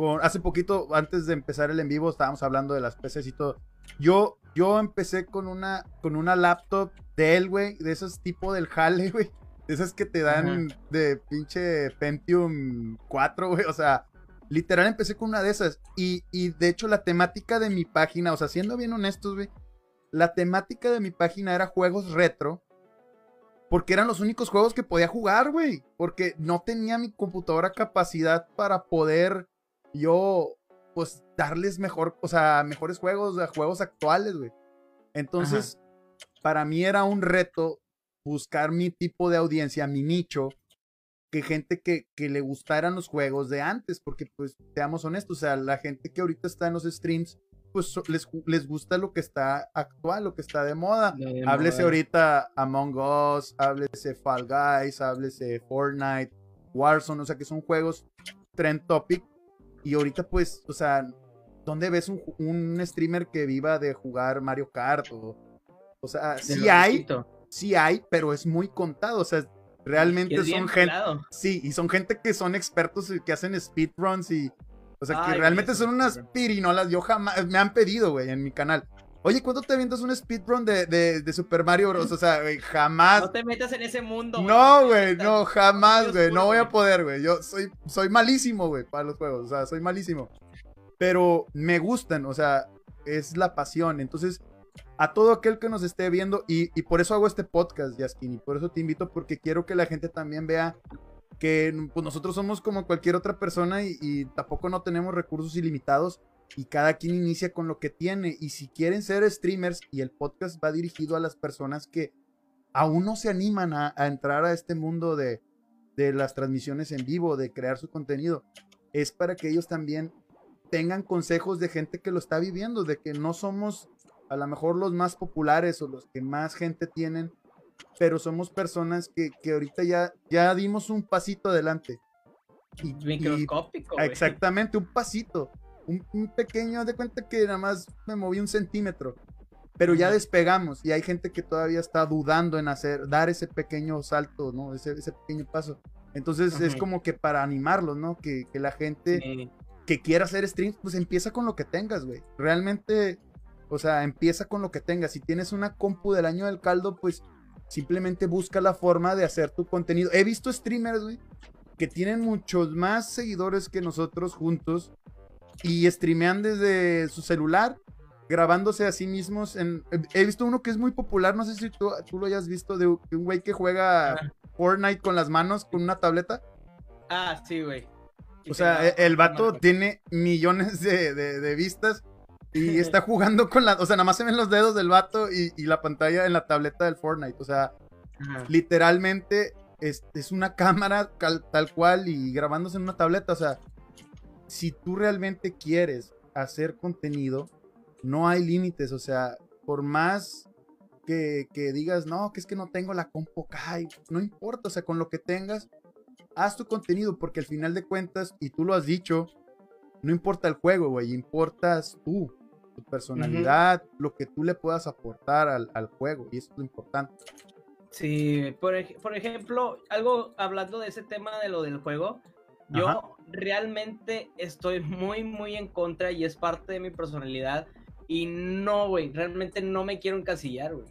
S1: con. Hace poquito, antes de empezar el en vivo, estábamos hablando de las PCs y todo. Yo, yo empecé con una, con una laptop Dell, güey. De esos tipo del jale, güey. De esas que te dan de pinche Pentium 4, güey. O sea, Literal empecé con una de esas. Y, de hecho la temática de mi página, o sea, siendo bien honestos, güey, la temática de mi página era juegos retro. Porque eran los únicos juegos que podía jugar, güey. Porque no tenía mi computadora capacidad para poder yo, pues, darles mejor, o sea, mejores juegos, juegos actuales, güey. Entonces, para mí era un reto buscar mi tipo de audiencia, mi nicho, que gente que, que, le gustaran los juegos de antes, porque pues seamos honestos, o sea, la gente que ahorita está en los streams, pues les, les gusta lo que está actual, lo que está de moda. háblese ahorita Among Us, háblese Fall Guys, háblese Fortnite, Warzone, o sea, que son juegos trend topic. Y ahorita pues, o sea, ¿dónde ves un, un streamer que viva de jugar Mario Kart? O, o sea, sí hay, sí hay, pero es muy contado, o sea, realmente
S2: es
S1: son gente.
S2: pelado.
S1: Sí, y son gente que son expertos y que hacen speedruns y. O sea, que realmente son unas pirinolas. Yo jamás. Me han pedido, güey, en mi canal. Oye, ¿cuándo te avientas un speedrun de, de, de Super Mario Bros? O sea, güey, jamás.
S2: No te metas en ese mundo.
S1: No, güey, no, jamás, güey. No voy a poder, güey. Yo soy, soy malísimo, güey, para los juegos. O sea, soy malísimo. Pero me gustan, o sea, es la pasión. Entonces, a todo aquel que nos esté viendo, y, y por eso hago este podcast, Yaskin, y por eso te invito, porque quiero que la gente también vea que pues, nosotros somos como cualquier otra persona y, y tampoco no tenemos recursos ilimitados. Y cada quien inicia con lo que tiene. Y si quieren ser streamers, y el podcast va dirigido a las personas que aún no se animan a, a entrar a este mundo de, de las transmisiones en vivo, de crear su contenido, es para que ellos también tengan consejos de gente que lo está viviendo, de que no somos a lo mejor los más populares o los que más gente tienen, pero somos personas que, que ahorita ya, ya dimos un pasito adelante. Y-
S2: Microscópico.
S1: Exactamente, un pasito. Un, un pequeño, de cuenta que nada más me moví un centímetro. Pero ya despegamos y hay gente que todavía está dudando en hacer, dar ese pequeño salto, ¿no? Ese, ese pequeño paso. Entonces es como que para animarlos, ¿no? Que, que la gente
S2: Sí.
S1: que quiera hacer streams, pues empieza con lo que tengas, güey. Realmente, o sea, empieza con lo que tengas. Si tienes una compu del año del caldo, pues simplemente busca la forma de hacer tu contenido. He visto streamers, güey, que tienen muchos más seguidores que nosotros juntos y streamean desde su celular, grabándose a sí mismos. En... He visto uno que es muy popular, no sé si tú, tú lo hayas visto, de un güey que juega
S2: Ajá.
S1: Fortnite con las manos, con una tableta.
S2: Ah, sí, güey.
S1: O sea, e- el vato tiene millones de, de- de vistas y está jugando con la... O sea, nada más se ven los dedos del vato y, y la pantalla en la tableta del Fortnite. O sea,
S2: Ajá.
S1: literalmente es, es una cámara tal cual y grabándose en una tableta. O sea, si tú realmente quieres hacer contenido, no hay límites. O sea, por más que, que digas, no, que es que no tengo la compo acá", y no importa. O sea, con lo que tengas, haz tu contenido, porque al final de cuentas, y tú lo has dicho, no importa el juego, güey, importas tú, tu personalidad, lo que tú le puedas aportar al, al juego, y eso es lo importante.
S2: Sí, por, ej- por ejemplo, algo hablando de ese tema de lo del juego, yo
S1: Ajá.
S2: realmente estoy muy, muy en contra y es parte de mi personalidad. Y no, güey, realmente no me quiero encasillar, güey.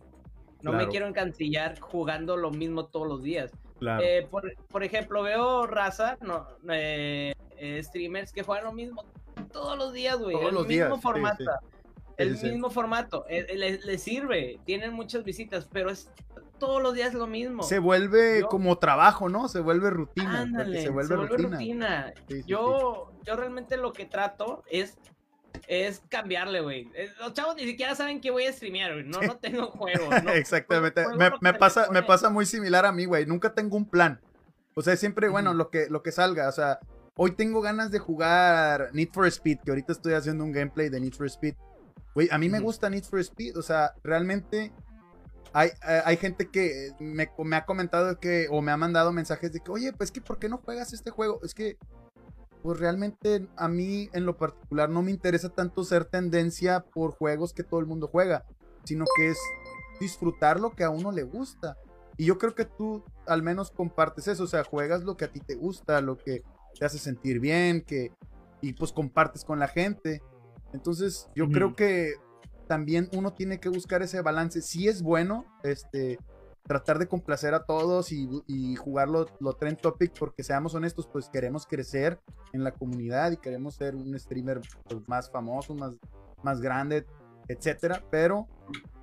S2: No me quiero encasillar jugando lo mismo todos los días.
S1: Claro.
S2: Eh, por, por ejemplo, veo raza, no, eh, eh, streamers que juegan lo mismo todos los días, güey.
S1: Todos
S2: el
S1: los
S2: mismo
S1: días, sí,
S2: formato.
S1: sí.
S2: El
S1: Sí, sí.
S2: mismo formato. eh, eh, Les les sirve. Tienen muchas visitas, pero es todos los días lo mismo.
S1: se vuelve
S2: yo-
S1: como trabajo, ¿no? Se vuelve rutina.
S2: Ándale,
S1: se vuelve rutina.
S2: rutina.
S1: Sí, sí,
S2: yo, yo realmente lo que trato es, es cambiarle, güey. Eh, Los chavos ni siquiera saben que voy a streamear, güey. No, no tengo juego. no-
S1: Exactamente.
S2: juego
S1: Me, pasa, me pasa muy similar a mí, güey. Nunca tengo un plan. O sea, siempre, bueno, lo que, lo que salga. O sea, hoy tengo ganas de jugar Need for Speed, que ahorita estoy haciendo un gameplay de Need for Speed. Güey, a mí me gusta Need for Speed. O sea, realmente hay, eh, hay gente que me, me ha comentado que, o me ha mandado mensajes de que, oye, pues que, ¿por qué no juegas este juego? Es que, pues realmente a mí en lo particular no me interesa tanto ser tendencia por juegos que todo el mundo juega, sino que es disfrutar lo que a uno le gusta. Y yo creo que tú al menos compartes eso, o sea, juegas lo que a ti te gusta, lo que te hace sentir bien, que y pues compartes con la gente. Entonces, yo creo que también uno tiene que buscar ese balance. Si es bueno, este tratar de complacer a todos y, y jugar lo, lo trend topic, porque seamos honestos, pues queremos crecer en la comunidad y queremos ser un streamer pues, más famoso, más, más grande, etcétera, pero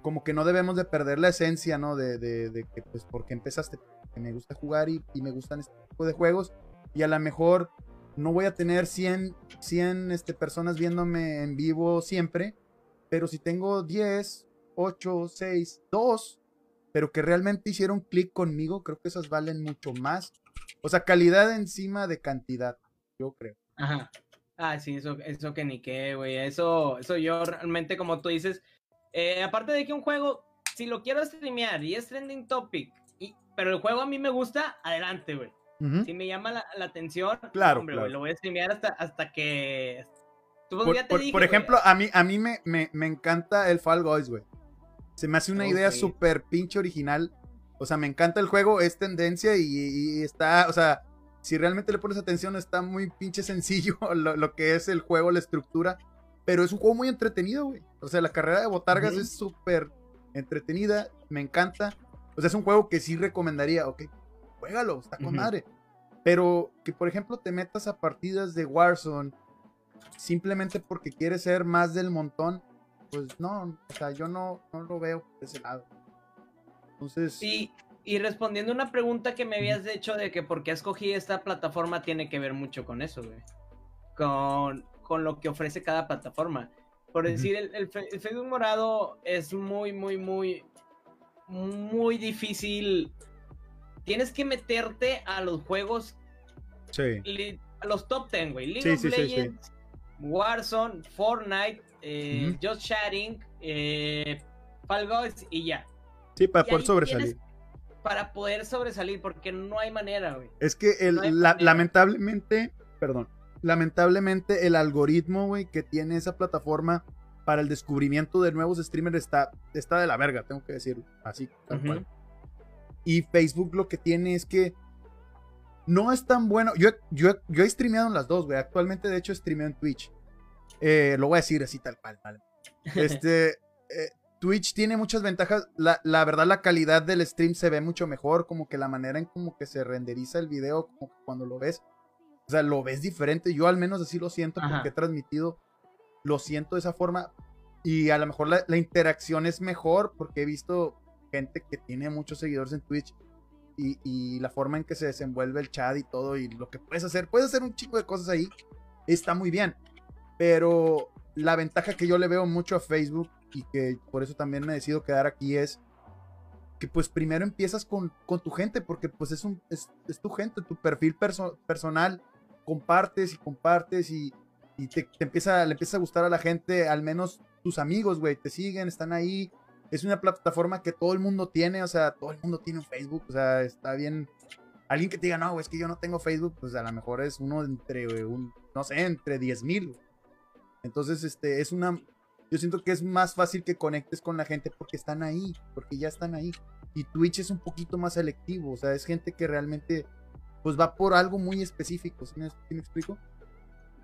S1: como que no debemos de perder la esencia, ¿no? De, de, de que, pues, porque empezaste, que me gusta jugar y, y me gustan este tipo de juegos, y a lo mejor no voy a tener 100, 100 este, personas viéndome en vivo siempre, pero si tengo 10, 8, 6, 2, pero que realmente hicieron clic conmigo, creo que esas valen mucho más. O sea, calidad encima de cantidad, yo creo.
S2: Ajá. Ah, sí, eso, eso que ni qué, güey. Eso, eso yo realmente, como tú dices, eh, aparte de que un juego, si lo quiero streamear y es trending topic, y, pero el juego a mí me gusta, adelante, güey.
S1: Ujú.
S2: Si me llama la, la atención,
S1: Claro,
S2: hombre,
S1: claro.
S2: lo voy a streamear hasta, hasta que... Tú,
S1: Por,
S2: ya te
S1: por-
S2: dije,
S1: por
S2: güey.
S1: ejemplo, a mí, a mí me, me, me encanta el Fall Guys, güey. Se me hace una idea súper pinche original O sea, me encanta el juego, es tendencia y, está, o sea, si realmente le pones atención, está muy pinche sencillo lo, que es el juego, la estructura. Pero es un juego muy entretenido, güey. O sea, la carrera de botargas es súper entretenida, me encanta. O sea, es un juego que sí recomendaría, ok, juégalo, está con madre. Pero que, por ejemplo, te metas a partidas de Warzone simplemente porque quieres ser más del montón, pues no, o sea, yo no, no lo veo de ese lado. Entonces...
S2: Sí, y respondiendo a una pregunta que me habías hecho de que por qué escogí esta plataforma tiene que ver mucho con eso, güey. Con, con lo que ofrece cada plataforma. Por decir, el, el, Facebook morado es muy, muy, muy, muy difícil. Tienes que meterte a los juegos.
S1: Sí.
S2: A los top 10, güey. League of Legends, Warzone, Fortnite, eh, Just Chatting, eh, Fall Guys y ya.
S1: Sí, para poder sobresalir.
S2: Para poder sobresalir, porque no hay manera, güey.
S1: Es que el, lamentablemente, perdón, lamentablemente el algoritmo, güey, que tiene esa plataforma para el descubrimiento de nuevos streamers está, está de la verga, tengo que decirlo, así, tal cual. Y Facebook lo que tiene es que no es tan bueno. Yo, yo, yo he streameado en las dos, güey. Actualmente, de hecho, streameo en Twitch. Eh, lo voy a decir así tal cual, ¿vale? Este, eh, Twitch tiene muchas ventajas. La, la, verdad, la calidad del stream se ve mucho mejor. Como que la manera en como que se renderiza el video, como que cuando lo ves. O sea, lo ves diferente. Yo al menos así lo siento porque he transmitido. Lo siento de esa forma. Y a lo mejor la, la interacción es mejor porque he visto que tiene muchos seguidores en Twitch y, la forma en que se desenvuelve el chat y todo y lo que puedes hacer. Puedes hacer un chico de cosas ahí. Está muy bien. Pero la ventaja que yo le veo mucho a Facebook y que por eso también me decido quedar aquí es que pues primero empiezas con, tu gente porque pues es, tu gente, tu perfil personal. Compartes y compartes y, te, empieza, le empieza a gustar a la gente, al menos tus amigos, güey, te siguen, están ahí, es una plataforma que todo el mundo tiene, o sea, todo el mundo tiene un Facebook, o sea, está bien. Alguien que te diga, no, es que yo no tengo Facebook, pues a lo mejor es uno entre, un, no sé, entre 10 mil. Entonces, este, es una, yo siento que es más fácil que conectes con la gente porque están ahí, porque ya están ahí. Y Twitch es un poquito más selectivo, o sea, es gente que realmente, pues va por algo muy específico, ¿sí me, explico?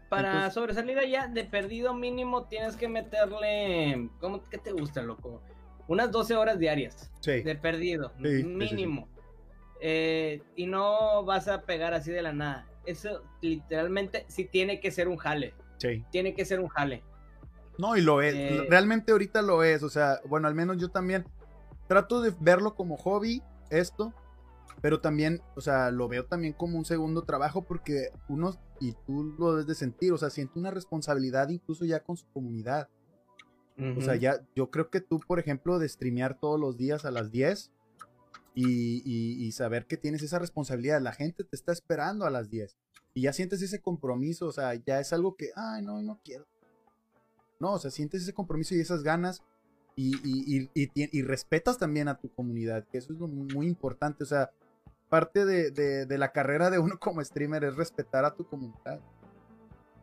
S2: Para sobresalir allá, de perdido mínimo tienes que meterle, ¿cómo, ¿qué te gusta, loco? Unas 12 horas diarias de perdido, mínimo. Eh, y no vas a pegar así de la nada. Eso literalmente sí tiene que ser un jale.
S1: Sí.
S2: Tiene que ser un jale.
S1: No, y lo es. Eh, Realmente ahorita lo es. O sea, bueno, al menos yo también trato de verlo como hobby, esto. Pero también, o sea, lo veo también como un segundo trabajo porque uno, y tú lo debes de sentir, o sea, siente una responsabilidad incluso ya con su comunidad. O sea, ya, yo creo que tú, por ejemplo, de streamear todos los días a las 10 y, saber que tienes esa responsabilidad, la gente te está esperando a las 10 y ya sientes ese compromiso, o sea, ya es algo que, ay, no, no quiero. No, o sea, sientes ese compromiso y esas ganas y, y respetas también a tu comunidad, que eso es muy importante, o sea, parte de, de la carrera de uno como streamer es respetar a tu comunidad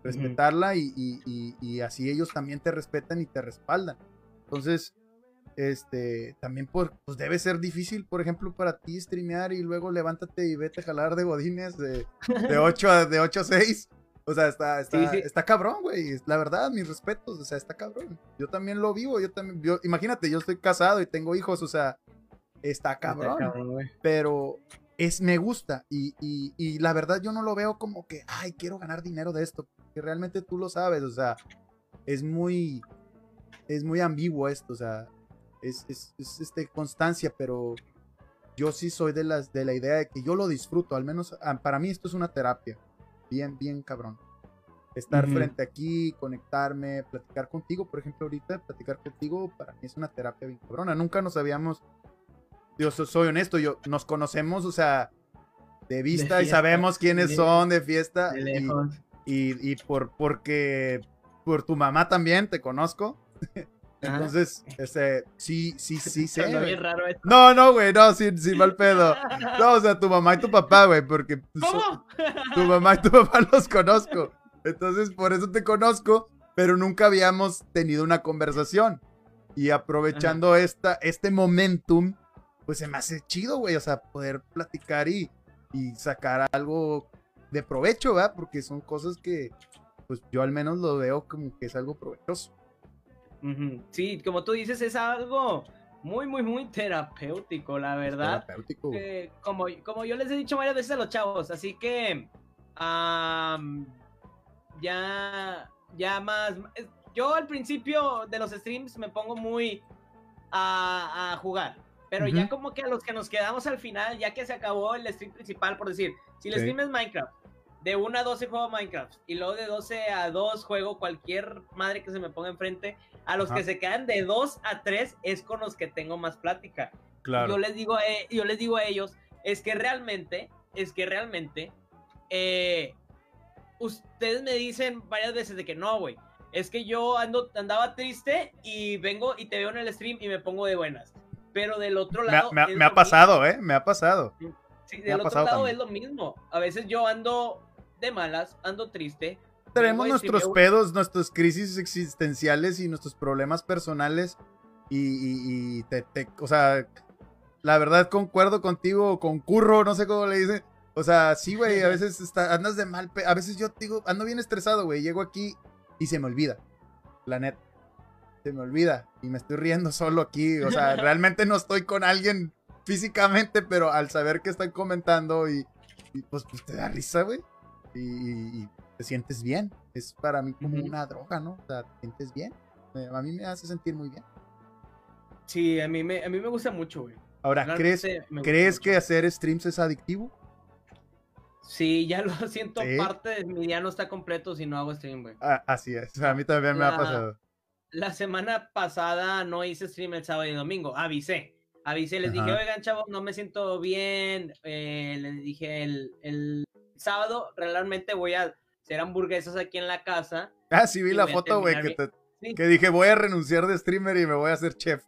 S1: respetarla y, así ellos también te respetan y te respaldan. Entonces, este, también por, pues debe ser difícil, por ejemplo, para ti streamear y luego levántate y vete a jalar de godines de, de 8 a, de 8 a 6. O sea, está, está, está cabrón, güey. La verdad, mis respetos, o sea, está cabrón. Yo también lo vivo, yo también, imagínate, yo estoy casado y tengo hijos, o sea, está cabrón. pero es, me gusta y, y, y, la verdad yo no lo veo como que, ay, quiero ganar dinero de esto que realmente tú lo sabes, o sea, es muy, es muy ambiguo esto, o sea, es, es, este, constancia, pero yo sí soy de, las, de la idea de que yo lo disfruto, al menos ah, para mí esto es una terapia, bien, bien cabrón. Estar frente aquí, conectarme, platicar contigo, por ejemplo, ahorita platicar contigo para mí es una terapia bien cabrona. Nunca nos habíamos, yo soy honesto, yo nos conocemos, o sea, de vista y sabemos quiénes son de fiesta. De y, por porque por tu mamá también te conozco. Entonces, este, sí, sí, sí, sí. No, no, güey, no, sin, sin mal pedo. No, o sea, tu mamá y tu papá, güey, porque tu mamá y tu papá los conozco. Entonces, por eso te conozco, pero nunca habíamos tenido una conversación. Y aprovechando esta, este momentum, pues se me hace chido, güey, o sea, poder platicar y, y sacar algo de provecho, ¿verdad? Porque son cosas que, pues yo al menos lo veo como que es algo provechoso.
S2: Sí, como tú dices, es algo muy, muy, muy terapéutico, la verdad.
S1: Terapéutico.
S2: como, como yo les he dicho varias veces a los chavos, así que ya, ya más. Yo al principio de los streams me pongo muy a, jugar. Pero ya como que a los que nos quedamos al final, ya que se acabó el stream principal, por decir, si el stream es Minecraft, de 1 a 12 juego Minecraft y luego de 12 a 2 juego cualquier madre que se me ponga enfrente, a los que se quedan de 2 a 3 es con los que tengo más plática. Claro. Yo les digo a, yo les digo a ellos, es que realmente, es que realmente, eh, ustedes me dicen varias veces de que no, güey, es que yo ando, andaba triste y vengo y te veo en el stream y me pongo de buenas. Pero del otro lado...
S1: Me, ha pasado, ¿eh? Me ha pasado.
S2: Sí, del otro lado es lo mismo. A veces yo ando de malas, ando triste.
S1: Tenemos nuestros pedos, nuestras crisis existenciales y nuestros problemas personales. Y, te, o sea, la verdad concuerdo contigo, concurro, no sé cómo le dicen. O sea, sí, güey, a veces está, andas de mal, a veces yo digo, ando bien estresado, güey, llego aquí y se me olvida, la neta, se me olvida y me estoy riendo solo aquí, o sea, realmente no estoy con alguien físicamente, pero al saber que están comentando y, pues, pues, te da risa, güey y, te sientes bien. Es para mí como una droga, ¿no? O sea, te sientes bien. a mí me hace sentir muy bien.
S2: Sí, a mí me, a mí me gusta mucho, güey.
S1: Ahora, ¿crees, ¿crees que hacer streams es adictivo?
S2: Sí, ya lo siento, parte de mi día no está completo si no hago stream, güey.
S1: Ah, así es, a mí también me ha pasado.
S2: La semana pasada no hice stream el sábado y domingo, avisé. Avisé, les dije, oigan, chavos, no me siento bien. Eh, les dije el, el sábado realmente voy a hacer hamburguesas aquí en la casa.
S1: Ah, sí, vi la foto, güey, que, que dije, voy a renunciar de streamer y me voy a hacer chef.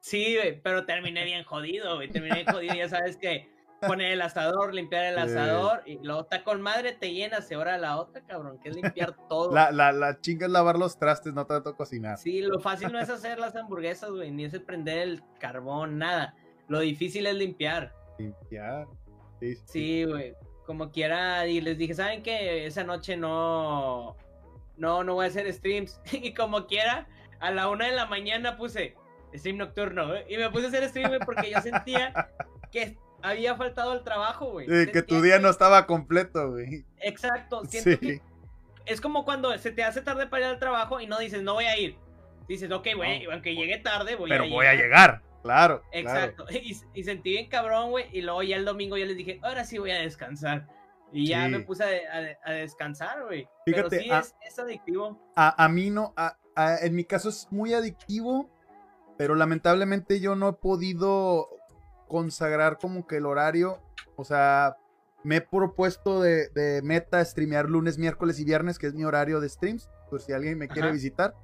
S2: sí, güey, pero terminé bien jodido, güey, terminé jodido, ya sabes que poner el asador, limpiar el asador y luego está con madre, te llenas, se ahora la otra, cabrón, que es limpiar todo.
S1: La, la, la chinga es lavar los trastes, no tanto cocinar.
S2: Sí, lo fácil no es hacer las hamburguesas, güey, ni es prender el carbón, nada. Lo difícil es limpiar.
S1: Limpiar.
S2: Sí, güey como quiera, y les dije, ¿saben qué? Esa noche no, no, no voy a hacer streams. y como quiera, a la una de la mañana puse stream nocturno, ¿eh? y me puse a hacer stream porque yo sentía que había faltado el trabajo, güey.
S1: que tu día no estaba completo, güey.
S2: Exacto, siento que es como cuando se te hace tarde para ir al trabajo y no dices, no voy a ir. Dices, ok, güey, aunque llegue tarde, voy
S1: Pero voy a llegar. Claro.
S2: Exacto. Y, sentí bien cabrón, güey. Y luego ya el domingo ya les dije, ahora sí voy a descansar. Y ya me puse a, descansar, güey. Pero sí es, adictivo.
S1: A, mí no, en mi caso es muy adictivo, pero lamentablemente yo no he podido consagrar como que el horario. O sea, me he propuesto de, meta streamear lunes, miércoles y viernes, que es mi horario de streams, por si alguien me quiere visitar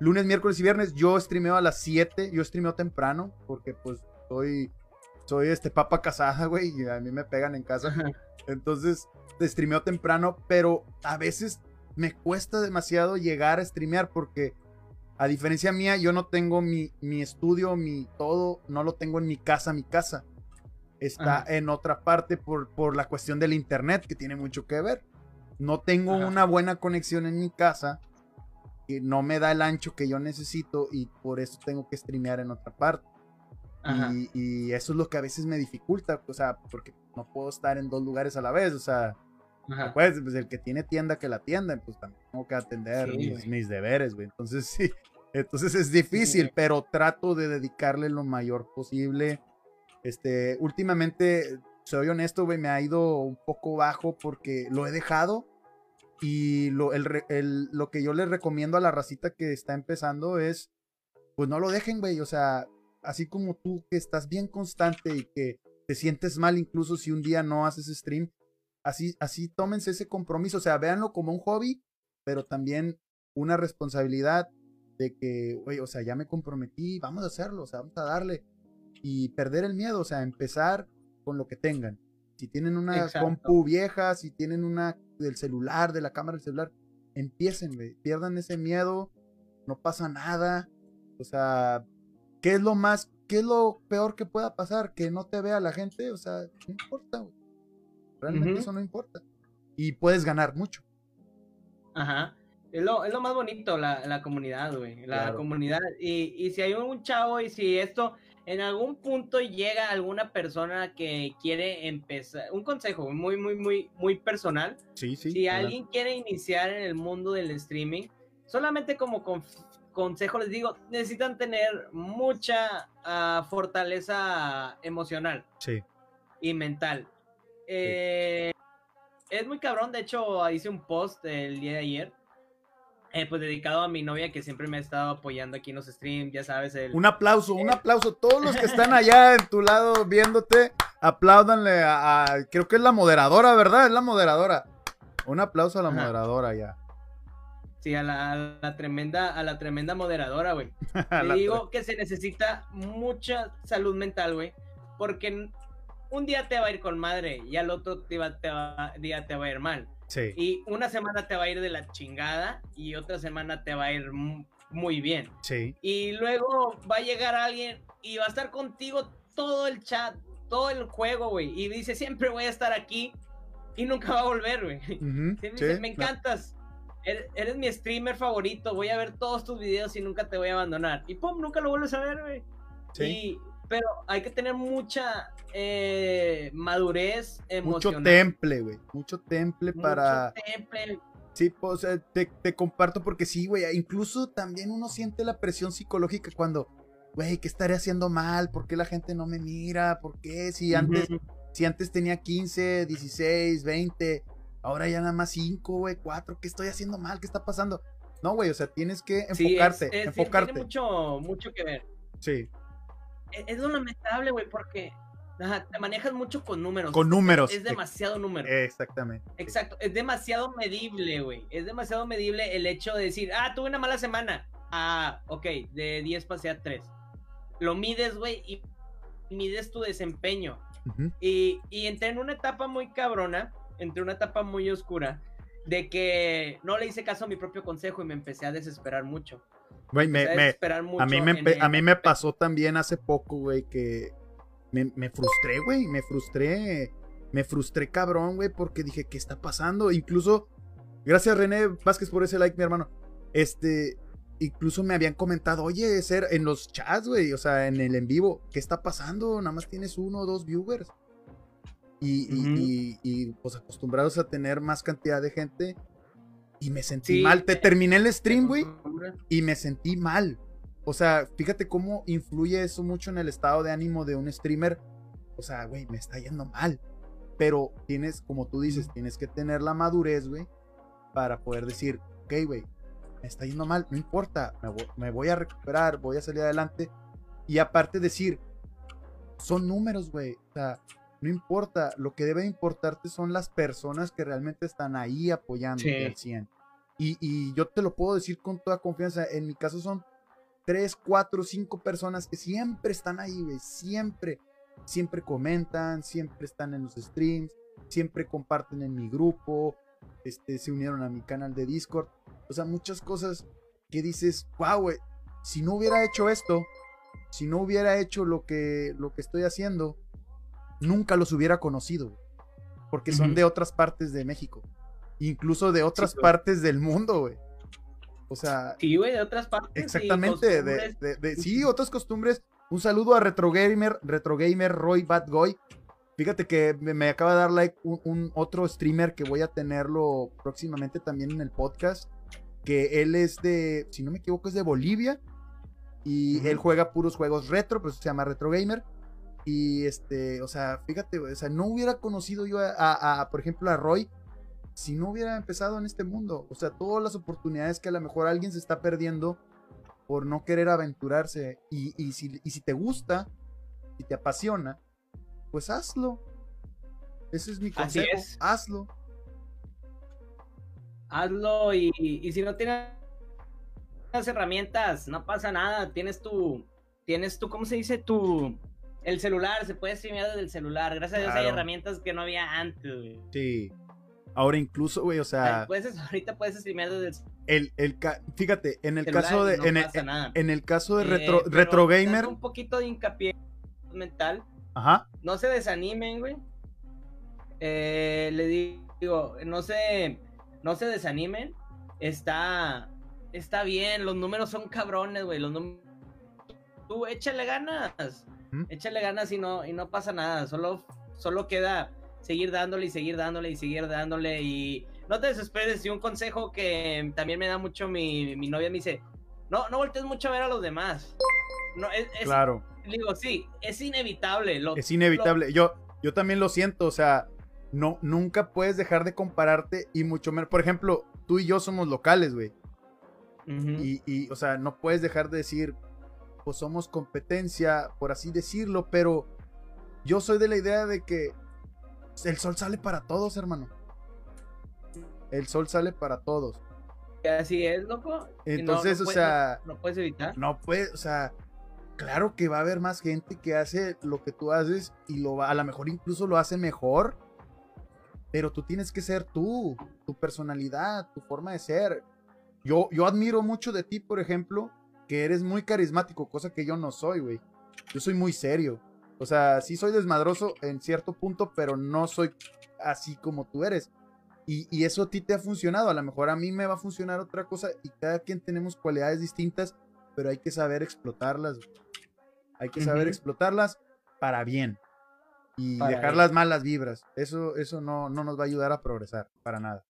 S1: lunes, miércoles y viernes. Yo streameo a las 7, yo streameo temprano, porque pues soy, soy este papa casada, güey, y a mí me pegan en casa. Entonces, streameo temprano, pero a veces me cuesta demasiado llegar a streamear porque a diferencia mía, yo no tengo mi, mi estudio, mi todo, no lo tengo en mi casa, mi casa. Está en otra parte por, por la cuestión del internet, que tiene mucho que ver. No tengo una buena conexión en mi casa no me da el ancho que yo necesito y por eso tengo que streamear en otra parte. Y, eso es lo que a veces me dificulta, o sea, porque no puedo estar en dos lugares a la vez, o sea, pues, pues, el que tiene tienda que la tienda, pues también tengo que atender mis, deberes, güey. Entonces sí, entonces es difícil, pero trato de dedicarle lo mayor posible. Este, últimamente, soy honesto, güey, me ha ido un poco bajo porque lo he dejado y lo, el, lo que yo les recomiendo a la racita que está empezando es, pues no lo dejen, güey. O sea, así como tú que estás bien constante y que te sientes mal incluso si un día no haces stream, así, así tómense ese compromiso. O sea, véanlo como un hobby, pero también una responsabilidad de que, güey, o sea, ya me comprometí, vamos a hacerlo, o sea, vamos a darle. Y perder el miedo, o sea, empezar con lo que tengan. Si tienen una compu vieja, si tienen una del celular, de la cámara del celular, empiecen, güey, pierdan ese miedo, no pasa nada, o sea, ¿qué es lo más, qué es lo peor que pueda pasar? Que no te vea la gente, o sea, no importa, güey. Realmente eso no importa. Y puedes ganar mucho.
S2: Ajá. Es lo, es lo más bonito, la, la comunidad, güey. La comunidad. Y, y si hay un chavo y si esto en algún punto llega alguna persona que quiere empezar, un consejo muy, muy, muy, muy personal.
S1: Sí, sí.
S2: Si alguien quiere iniciar en el mundo del streaming, solamente como consejo les digo, necesitan tener mucha ah, fortaleza emocional.
S1: Sí.
S2: Y mental. Eh, es muy cabrón, de hecho hice un post el día de ayer eh, pues dedicado a mi novia que siempre me ha estado apoyando aquí en los streams, ya sabes. El...
S1: Un aplauso, un aplauso. Todos los que están allá en tu lado viéndote, apláudanle a, creo que es la moderadora, ¿verdad? Es la moderadora. Un aplauso a la moderadora ya.
S2: Sí, a la, tremenda, a la tremenda moderadora, güey. Le digo que se necesita mucha salud mental, güey. Porque un día te va a ir con madre y al otro día te va a ir mal. Y una semana te va a ir de la chingada y otra semana te va a ir muy bien.
S1: Sí.
S2: Y luego va a llegar alguien y va a estar contigo todo el chat, todo el juego, güey. Y dice, siempre voy a estar aquí y nunca va a volver, güey. me encantas. Eres, mi streamer favorito, voy a ver todos tus videos y nunca te voy a abandonar. Y pum, nunca lo vuelves a ver, güey. Sí. Pero hay que tener mucha eh, madurez emocional.
S1: Mucho temple, güey. Mucho temple para.
S2: Mucho temple.
S1: Sí, pues te, te, comparto porque sí, güey. Incluso también uno siente la presión psicológica cuando, güey, ¿qué estaré haciendo mal? ¿Por qué la gente no me mira? ¿Por qué? Si antes, si antes tenía 15, 16, 20, ahora ya nada más 5, güey, 4, ¿qué estoy haciendo mal? ¿Qué está pasando? No, güey, o sea, tienes que enfocarte, sí, enfocarte.
S2: tiene mucho, mucho que ver.
S1: Sí.
S2: Es, es lo lamentable, güey, porque te manejas mucho con números.
S1: Con números.
S2: Es, demasiado número.
S1: Exactamente.
S2: Exacto, es demasiado medible, güey. Es demasiado medible el hecho de decir, ah, tuve una mala semana. Ah, ok, de 10 pasé a 3. Lo mides, güey, y mides tu desempeño. y, y entré en una etapa muy cabrona, entre una etapa muy oscura, de que no le hice caso a mi propio consejo y me empecé a desesperar mucho.
S1: Güey, me, a mí me, a mí me pasó también hace poco, güey, que me, frustré, güey, me frustré, me frustré cabrón, güey, porque dije, ¿qué está pasando? Incluso, gracias René Vázquez por ese like, mi hermano. Este, incluso me habían comentado, oye, ser en los chats, güey, o sea, en el en vivo, ¿qué está pasando? Nada más tienes uno o dos viewers. Y, y, y, pues acostumbrados a tener más cantidad de gente. Y me sentí mal. Te terminé el stream, güey. Y me sentí mal. O sea, fíjate cómo influye eso mucho en el estado de ánimo de un streamer. O sea, güey, me está yendo mal. Pero tienes, como tú dices, tienes que tener la madurez, güey, para poder decir, ok, güey, me está yendo mal, no importa, me voy, a recuperar, voy a salir adelante. Y aparte decir, son números, güey. O sea, no importa, lo que debe importarte son las personas que realmente están ahí apoyando al 100. Y, y, yo te lo puedo decir con toda confianza, en mi caso son tres, cuatro, cinco personas que siempre están ahí, güey, siempre, siempre comentan, siempre están en los streams, siempre comparten en mi grupo, este, se unieron a mi canal de Discord, o sea, muchas cosas que dices, wow, güey, si no hubiera hecho esto, si no hubiera hecho lo que, lo que estoy haciendo, nunca los hubiera conocido, porque son de otras partes de México, incluso de otras partes del mundo, güey. O sea.
S2: Sí, güey, de otras partes.
S1: Exactamente, de, sí, otras costumbres. Un saludo a RetroGamer, RetroGamer Roy Badgoy. Fíjate que me, acaba de dar like un, otro streamer que voy a tenerlo próximamente también en el podcast. Que él es de, si no me equivoco, es de Bolivia. Y él juega puros juegos retro, pues se llama RetroGamer. Y este, o sea, fíjate, o sea, no hubiera conocido yo a por ejemplo, a Roy si no hubiera empezado en este mundo. O sea, todas las oportunidades que a lo mejor alguien se está perdiendo por no querer aventurarse. Y, si, si, te gusta, y te apasiona, pues hazlo. Ese es mi consejo. Hazlo.
S2: Hazlo y, si no tienes las herramientas, no pasa nada. Tienes tu, tienes tu, ¿cómo se dice? Tu, el celular, se puede streamear desde el celular. Gracias a Dios hay herramientas que no había antes.
S1: Sí. Ahora incluso, güey, o sea...
S2: Puedes, ahorita puedes streamear desde
S1: el, el ca- fíjate, en el
S2: celular
S1: caso de...
S2: no
S1: en, el,
S2: pasa nada.
S1: en el caso de
S2: Eh,
S1: retro, retro gamer...
S2: Un poquito de hincapié mental.
S1: Ajá.
S2: No se desanimen, güey. Eh, le digo, no se, no se desanimen. Está, está bien. Los números son cabrones, güey. Los num- Tú échale ganas. Échale ganas y no, y no pasa nada. Solo, solo queda seguir dándole y seguir dándole y seguir dándole. Y no te desesperes. Y un consejo que también me da mucho mi, mi novia me dice: No, no voltees mucho a ver a los demás. No, es, es-
S1: Claro.
S2: digo, sí, es inevitable. Lo,
S1: Es inevitable. Yo, yo también lo siento, o sea, no, nunca puedes dejar de compararte y mucho menos. Por ejemplo, tú y yo somos locales, güey. Y, y, o sea, no puedes dejar de decir, pues somos competencia, por así decirlo, pero yo soy de la idea de que el sol sale para todos, hermano. El sol sale para todos.
S2: Así es, loco. no-
S1: Entonces,
S2: no
S1: o
S2: puedes-
S1: sea,
S2: No, no puedes evitar.
S1: no puedes, o sea, claro que va a haber más gente que hace lo que tú haces y lo va, a lo mejor incluso lo hace mejor, pero tú tienes que ser tú, tu personalidad, tu forma de ser. Yo, yo admiro mucho de ti, por ejemplo, que eres muy carismático, cosa que yo no soy, güey. Yo soy muy serio. O sea, sí soy desmadroso en cierto punto, pero no soy así como tú eres. Y, y eso a ti te ha funcionado. A lo mejor a mí me va a funcionar otra cosa y cada quien tenemos cualidades distintas, pero hay que saber explotarlas. güey. Hay que saber explotarlas para bien. Y
S2: Para
S1: dejar
S2: bien.
S1: las malas vibras. Eso, eso no, no nos va a ayudar a progresar, para nada.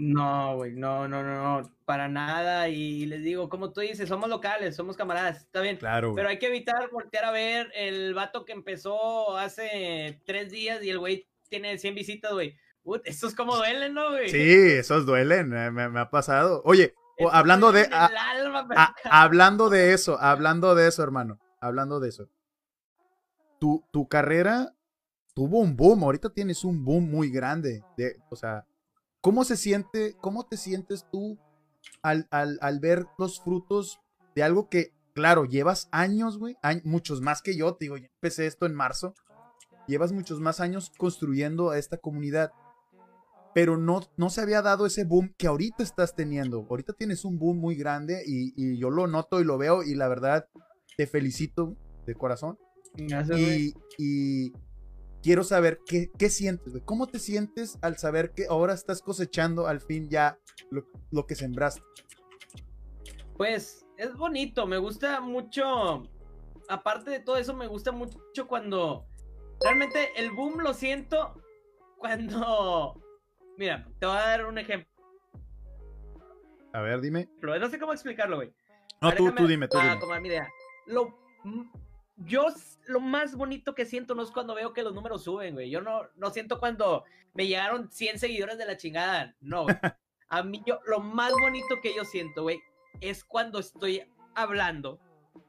S2: No, güey, no, no, no, no, para nada. Y les digo, como tú dices, somos locales, somos camaradas, está bien.
S1: Claro,
S2: Pero hay que evitar voltear a ver el vato que empezó hace tres días y el güey tiene 100 visitas, güey. Ut, Esto es como duelen, ¿no, güey?
S1: Sí, esos duelen, eh, me, me ha pasado. Oye, hablando de, a-
S2: alma,
S1: a- hablando de eso, hablando de eso, hermano, hablando de eso. Tu, tu carrera tuvo un boom, ahorita tienes un boom muy grande. De, o sea, ¿cómo se siente, cómo te sientes tú al, al- al ver los frutos de algo que, claro, llevas años, güey, muchos más que yo, te digo, yo empecé esto en marzo, llevas muchos más años construyendo a esta comunidad, pero no, no se había dado ese boom que ahorita estás teniendo. Ahorita tienes un boom muy grande y, y yo lo noto y lo veo y la verdad te felicito de corazón.
S2: Gracias, güey.
S1: Y, y quiero saber qué, qué sientes, güey. ¿Cómo te sientes al saber que ahora estás cosechando al fin ya lo, lo que sembraste?
S2: Pues es bonito, me gusta mucho. Aparte de todo eso, me gusta mucho cuando realmente el boom lo siento cuando. Mira, te voy a dar un ejemplo.
S1: A ver, dime.
S2: No sé cómo explicarlo, güey.
S1: No, tú, tú dime, tú dime.
S2: acomodar mi idea. Lo, yo, lo más bonito que siento no es cuando veo que los números suben, güey. Yo no, no siento cuando me llegaron 100 seguidores de la chingada. No, güey. A mí, yo, lo más bonito que yo siento, güey, es cuando estoy hablando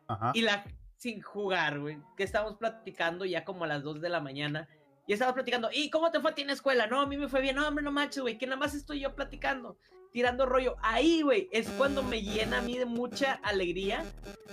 S1: Ajá.
S2: y la sin jugar, güey. Que estamos platicando ya como a las 2 de la mañana. Y estamos platicando, ¿y cómo te fue a ti en la escuela? No, a mí me fue bien. No, hombre, no manches, güey, que nada más estoy yo platicando, tirando rollo. Ahí, güey, es cuando me llena a mí de mucha alegría.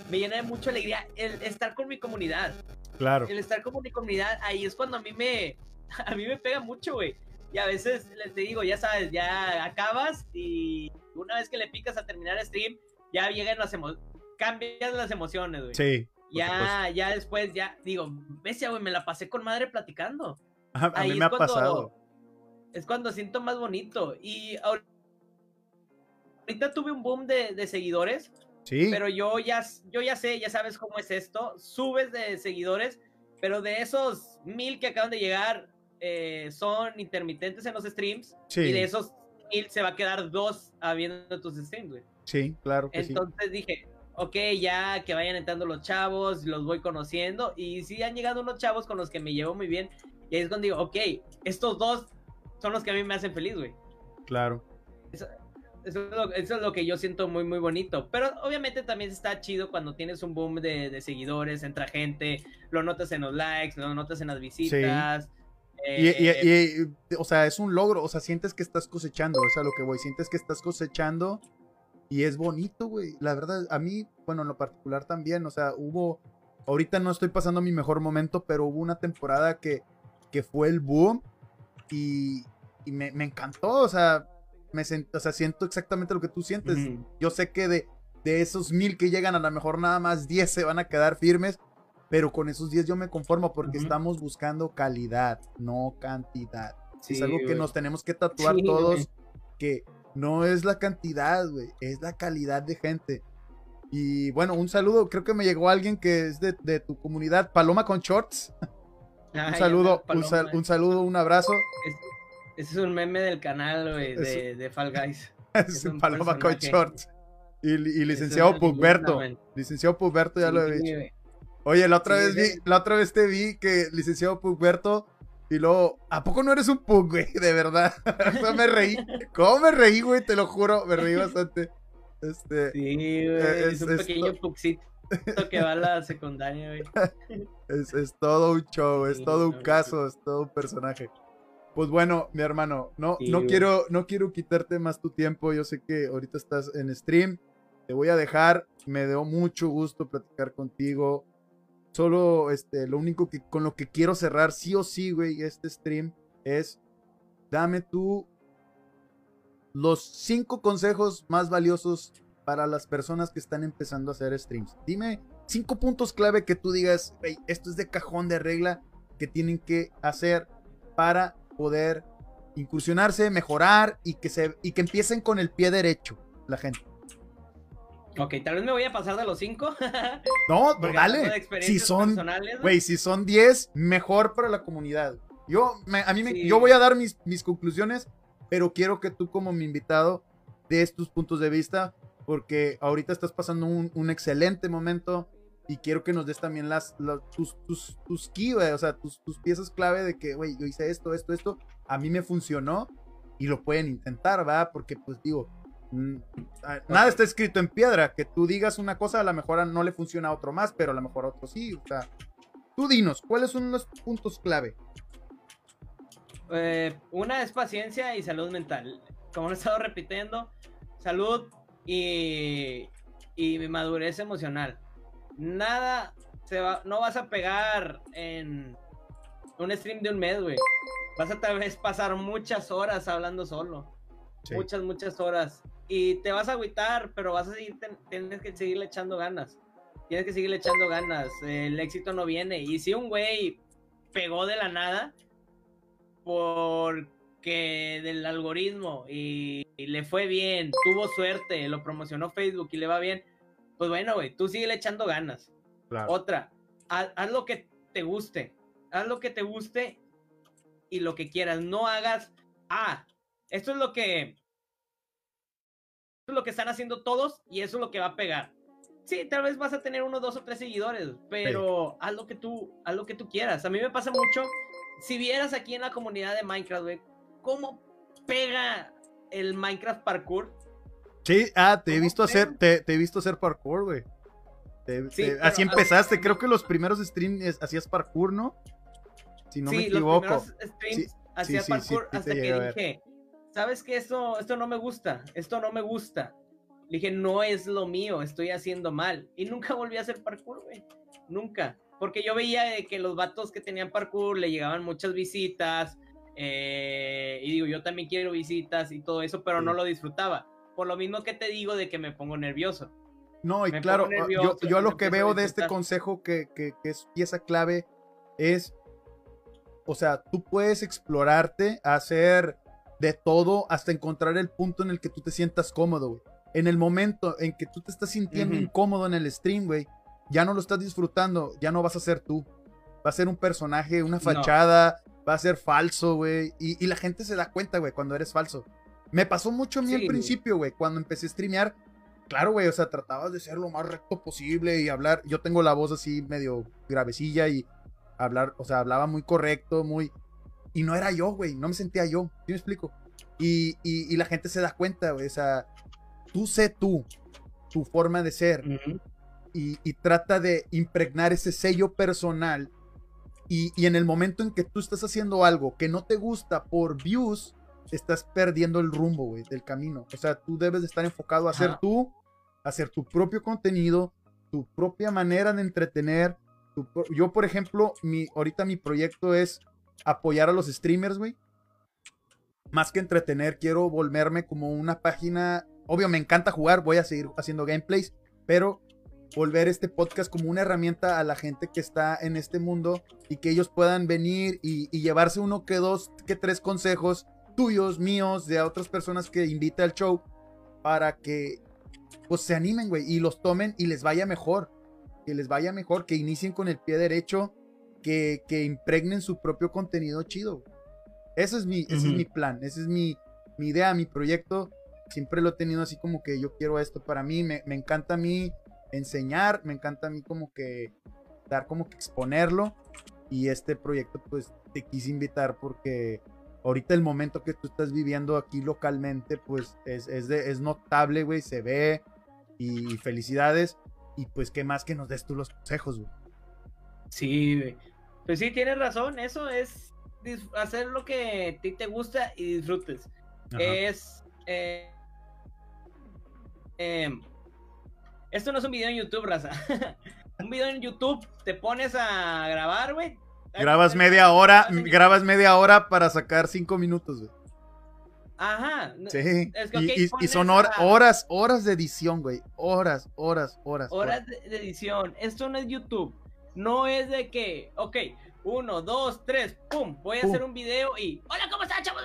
S2: Me llena de mucha alegría el estar con mi comunidad.
S1: Claro.
S2: El estar con mi comunidad, ahí es cuando a mí me, a mí me pega mucho, güey. Y a veces les te digo, ya sabes, ya acabas y una vez que le picas a terminar el stream, ya llegan las emociones, cambias las emociones, güey.
S1: Sí.
S2: Ya, ya después, ya, digo, bestia, güey, me la pasé con madre platicando.
S1: A, a
S2: Ahí
S1: mí me ha
S2: cuando-
S1: pasado.
S2: Es cuando siento más bonito. Y ahor- ahorita tuve un boom de, de seguidores,
S1: Sí.
S2: pero yo ya, yo ya sé, ya sabes cómo es esto. Subes de seguidores, pero de esos mil que acaban de llegar, eh, son intermitentes en los streams.
S1: sí.
S2: Y de esos mil se va a quedar dos viendo tus streams, güey.
S1: Sí, claro que sí.
S2: Entonces dije, ok, ya que vayan entrando los chavos, los voy conociendo. Y sí han llegado unos chavos con los que me llevo muy bien. Y ahí es cuando digo, ok, estos dos son los que a mí me hacen feliz, güey.
S1: Claro.
S2: Eso es, lo, eso es lo que yo siento muy, muy bonito. Pero obviamente también está chido cuando tienes un boom de, de seguidores, entra gente, lo notas en los likes, lo notas en las visitas.
S1: Y, y-
S2: eh,
S1: y- o sea, es un logro, o sea, sientes que estás cosechando, o sea, lo que voy, sientes que estás cosechando y es bonito, güey. La verdad, a mí, bueno, en lo particular también, o sea, hubo, ahorita no estoy pasando mi mejor momento, pero hubo una temporada que, que fue el boom y, me, me, encantó, o sea, me o sea, siento exactamente lo que tú sientes. Yo sé que de, de esos mil que llegan, a lo mejor nada más 10 se van a quedar firmes, pero con esos 10 yo me conformo porque estamos buscando calidad, no cantidad. es algo que nos tenemos que tatuar todos, que no es la cantidad, güey, es la calidad de gente. Y bueno, un saludo, creo que me llegó alguien que es de, de tu comunidad, Paloma con Shorts. un saludo, un, saludo, un abrazo.
S2: Ese es un meme del canal, güey, de, de, Fall Guys. es,
S1: un Paloma con Shorts. Y, y licenciado Pugberto. Licenciado Pugberto, ya lo he dicho. Oye, la otra vez vi, la otra vez te vi que licenciado Pugberto y luego, ¿a poco no eres un pug, güey? De verdad. me reí. ¿Cómo me reí, güey? Te lo juro, me reí bastante. Este,
S2: sí, güey, es, un pequeño pugcito que va a la secundaria, güey.
S1: Es, es todo un show, es todo un caso, es todo un personaje. Pues bueno, mi hermano, no, no, quiero, no quiero quitarte más tu tiempo. Yo sé que ahorita estás en stream. Te voy a dejar. Me dio mucho gusto platicar contigo. Solo este, lo único que con lo que quiero cerrar, sí o sí, güey, este stream es dame tú los cinco consejos más valiosos para las personas que están empezando a hacer streams. Dime cinco puntos clave que tú digas, esto es de cajón de regla que tienen que hacer para poder incursionarse, mejorar y que, se, y que empiecen con el pie derecho la gente.
S2: Ok, tal vez me voy a pasar de los cinco.
S1: no, dale. Si son, güey, si son 10, mejor para la comunidad. Yo, a mí me, yo voy a dar mis, mis conclusiones pero quiero que tú como mi invitado des tus puntos de vista, porque ahorita estás pasando un, excelente momento y quiero que nos des también las, tus, tus, tus key, o sea, tus, tus piezas clave de que, güey, yo hice esto, esto, esto, a mí me funcionó y lo pueden intentar, ¿va? Porque pues digo, mm, nada está escrito en piedra, que tú digas una cosa, a lo mejor no le funciona a otro más, pero a lo mejor a otro sí, o sea, tú dinos, ¿cuáles son los puntos clave?
S2: Eh, una es paciencia y salud mental. Como lo he estado repitiendo, salud y, y madurez emocional. Nada se va, no vas a pegar en un stream de un mes, güey. Vas a tal vez pasar muchas horas hablando solo. Muchas, muchas horas. Y te vas a agüitar, pero vas a seguir, tienes que seguirle echando ganas. Tienes que seguirle echando ganas. El éxito no viene. Y si un güey pegó de la nada, porque del algoritmo y, le fue bien, tuvo suerte, lo promocionó Facebook y le va bien, pues bueno, güey, tú sigue echando ganas. Otra, haz, lo que te guste, haz lo que te guste y lo que quieras, no hagas, ah, esto es lo que, esto es lo que están haciendo todos y eso es lo que va a pegar. Sí, tal vez vas a tener uno, dos o tres seguidores, pero haz lo que tú, haz lo que tú quieras. A mí me pasa mucho si vieras aquí en la comunidad de Minecraft, güey, cómo pega el Minecraft parkour.
S1: Sí, ah, te he visto hacer, te, he visto hacer parkour, güey. así empezaste, creo que los primeros streams hacías parkour, ¿no?
S2: Si no me equivoco. Los streams hacía parkour hasta que dije, ¿sabes qué? Esto, esto no me gusta, esto no me gusta. Le dije, no es lo mío, estoy haciendo mal. Y nunca volví a hacer parkour, güey. Nunca. Porque yo veía que los vatos que tenían parkour le llegaban muchas visitas. Eh, y digo, yo también quiero visitas y todo eso, pero no lo disfrutaba. Por lo mismo que te digo de que me pongo nervioso.
S1: No, y claro, yo, yo lo que veo de este consejo que, que, que, es pieza clave es, o sea, tú puedes explorarte, hacer de todo hasta encontrar el punto en el que tú te sientas cómodo, güey. En el momento en que tú te estás sintiendo incómodo en el stream, güey, ya no lo estás disfrutando, ya no vas a ser tú. Va a ser un personaje, una fachada, va a ser falso, güey. Y, la gente se da cuenta, güey, cuando eres falso. Me pasó mucho a mí al principio, güey, cuando empecé a streamear. Claro, güey, o sea, tratabas de ser lo más recto posible y hablar. Yo tengo la voz así medio gravecilla y hablar, o sea, hablaba muy correcto, muy. Y no era yo, güey, no me sentía yo. ¿Sí me explico? Y, y, la gente se da cuenta, güey, o sea, tú sé tú, tu forma de ser y, trata de impregnar ese sello personal. Y, en el momento en que tú estás haciendo algo que no te gusta por views, estás perdiendo el rumbo, güey, del camino. O sea, tú debes de estar enfocado a hacer tú, a hacer tu propio contenido, tu propia manera de entretener. yo, por ejemplo, mi, ahorita mi proyecto es apoyar a los streamers, güey. más que entretener, quiero volverme como una página. Obvio, me encanta jugar, voy a seguir haciendo gameplays, pero volver este podcast como una herramienta a la gente que está en este mundo y que ellos puedan venir y, llevarse uno que dos, que tres consejos tuyos, míos, de otras personas que invite al show para que pues se animen, güey, y los tomen y les vaya mejor. Que les vaya mejor, que inicien con el pie derecho, que, que impregnen su propio contenido chido. Ese es mi, ese es mi plan, esa es mi, mi idea, mi proyecto. Siempre lo he tenido así como que yo quiero esto para mí. Me, me encanta a mí enseñar, me encanta a mí como que dar como que exponerlo. Y este proyecto pues te quise invitar porque ahorita el momento que tú estás viviendo aquí localmente pues es, es, de, es notable, güey, se ve. Y felicidades. Y pues qué más que nos des tú los consejos, güey.
S2: Sí, güey. Pues sí, tienes razón, eso es hacer lo que a ti te gusta y disfrutes. Es... Eh, em, esto no es un video en YouTube, raza. un video en YouTube, te pones a grabar, güey.
S1: Grabas media hora, grabas media hora para sacar cinco minutos, güey.
S2: Ajá.
S1: Sí. y, son horas, horas de edición, güey. Horas, horas, horas.
S2: Horas de, edición. Esto no es YouTube. No es de que, ok, uno, dos, tres, pum, voy a hacer un video y. Hola, ¿cómo están, chavos?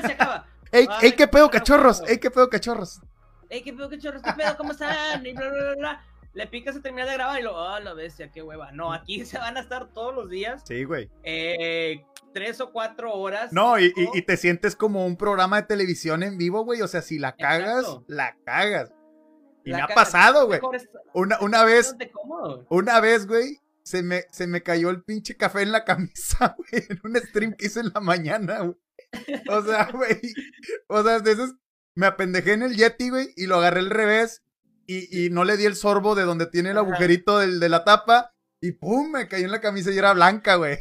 S2: Se acaba.
S1: ey, ey, qué pedo, cachorros. Ey, qué pedo, cachorros.
S2: Ey, qué pedo, cachorros, qué pedo, ¿cómo están? Y bla, bla, bla, Le picas a terminar de grabar y lo, oh, la bestia, qué hueva. No, aquí se van a estar todos los días.
S1: Sí, güey.
S2: Eh, tres o cuatro horas.
S1: No, y, y, te sientes como un programa de televisión en vivo, güey. O sea, si la cagas, la cagas. Y me ha pasado, güey. Una, una vez. Una vez, güey. Se me, se me cayó el pinche café en la camisa, güey. En un stream que hice en la mañana, güey. O sea, güey. O sea, de esos me apendejé en el Yeti, güey, y lo agarré al revés y, y, no le di el sorbo de donde tiene el agujerito del, de la tapa y pum, me cayó en la camisa y era blanca, güey.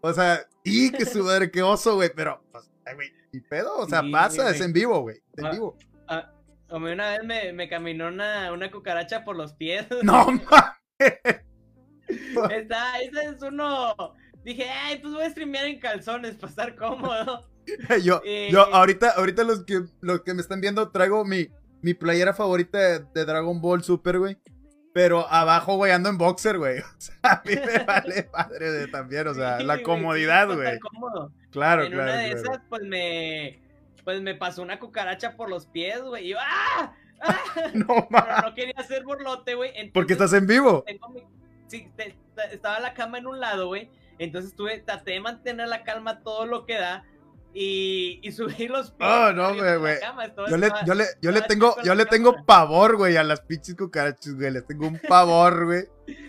S1: O sea, y qué sudor, qué oso, güey, pero, pues, güey, y pedo, o sea, pasa, es en vivo, güey, en ah, vivo.
S2: Ah, a mí una vez me, me caminó una, una, cucaracha por los pies.
S1: No, mames.
S2: Está, ese es uno. Dije, ay, pues voy a streamear en calzones para estar cómodo.
S1: yo, yo ahorita, ahorita los que, los que me están viendo traigo mi, mi playera favorita de, Dragon Ball Super, güey. Pero abajo, güey, ando en boxer, güey. O sea, a mí me vale padre de, también, o sea, la comodidad, güey. Claro,
S2: en
S1: claro.
S2: En una de esas, pues me, pues me pasó una cucaracha por los pies, güey. Y yo, ¡ah! ¡Ah! No, Pero no quería hacer burlote, güey.
S1: Porque estás en vivo.
S2: Sí, estaba la cama en un lado, güey. Entonces tuve, traté de mantener la calma todo lo que da y, y subir los
S1: pies. Oh, no, güey, Yo, le, yo le, yo le tengo, yo le tengo pavor, güey, a las pinches cucarachas, güey. Les tengo un pavor, güey.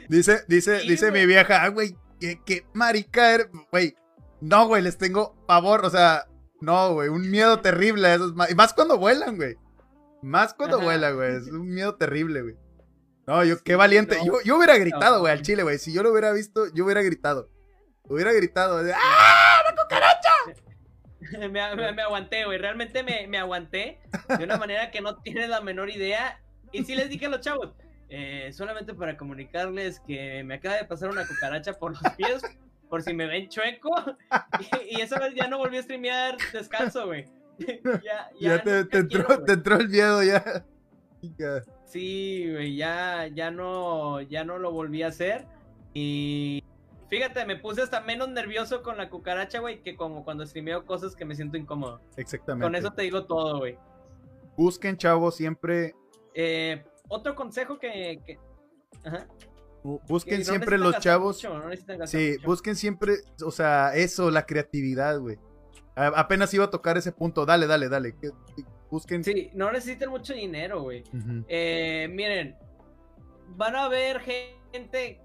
S1: Dice, dice, dice mi vieja, ah, güey, qué, qué marica güey. No, güey, les tengo pavor, o sea, no, güey, un miedo terrible a esos. Y más cuando vuelan, güey. Más cuando vuelan, güey. Es un miedo terrible, güey. No, yo, qué valiente. yo, yo hubiera gritado, güey, al chile, güey. Si yo lo hubiera visto, yo hubiera gritado. Hubiera gritado. ¡Ah! ¡La cucaracha!
S2: me, aguanté, güey. Realmente me, aguanté de una manera que no tiene la menor idea. Y sí les dije a los chavos, eh, solamente para comunicarles que me acaba de pasar una cucaracha por los pies, por si me ven chueco. Y, esa vez ya no volví a streamear descalzo, güey.
S1: Ya, te, entró, el miedo, ya.
S2: Sí, güey, ya, ya, no, ya no lo volví a hacer. Y Fíjate, me puse hasta menos nervioso con la cucaracha, güey, que como cuando streameo cosas que me siento incómodo.
S1: Exactamente.
S2: Con eso te digo todo, güey.
S1: Busquen, chavos, siempre.
S2: Eh, otro consejo que. Ajá.
S1: Busquen siempre los chavos. sí, busquen siempre, o sea, eso, la creatividad, güey. Apenas iba a tocar ese punto. Dale, dale, dale. Busquen.
S2: Sí, no necesitan mucho dinero, güey. eh, miren, van a ver gente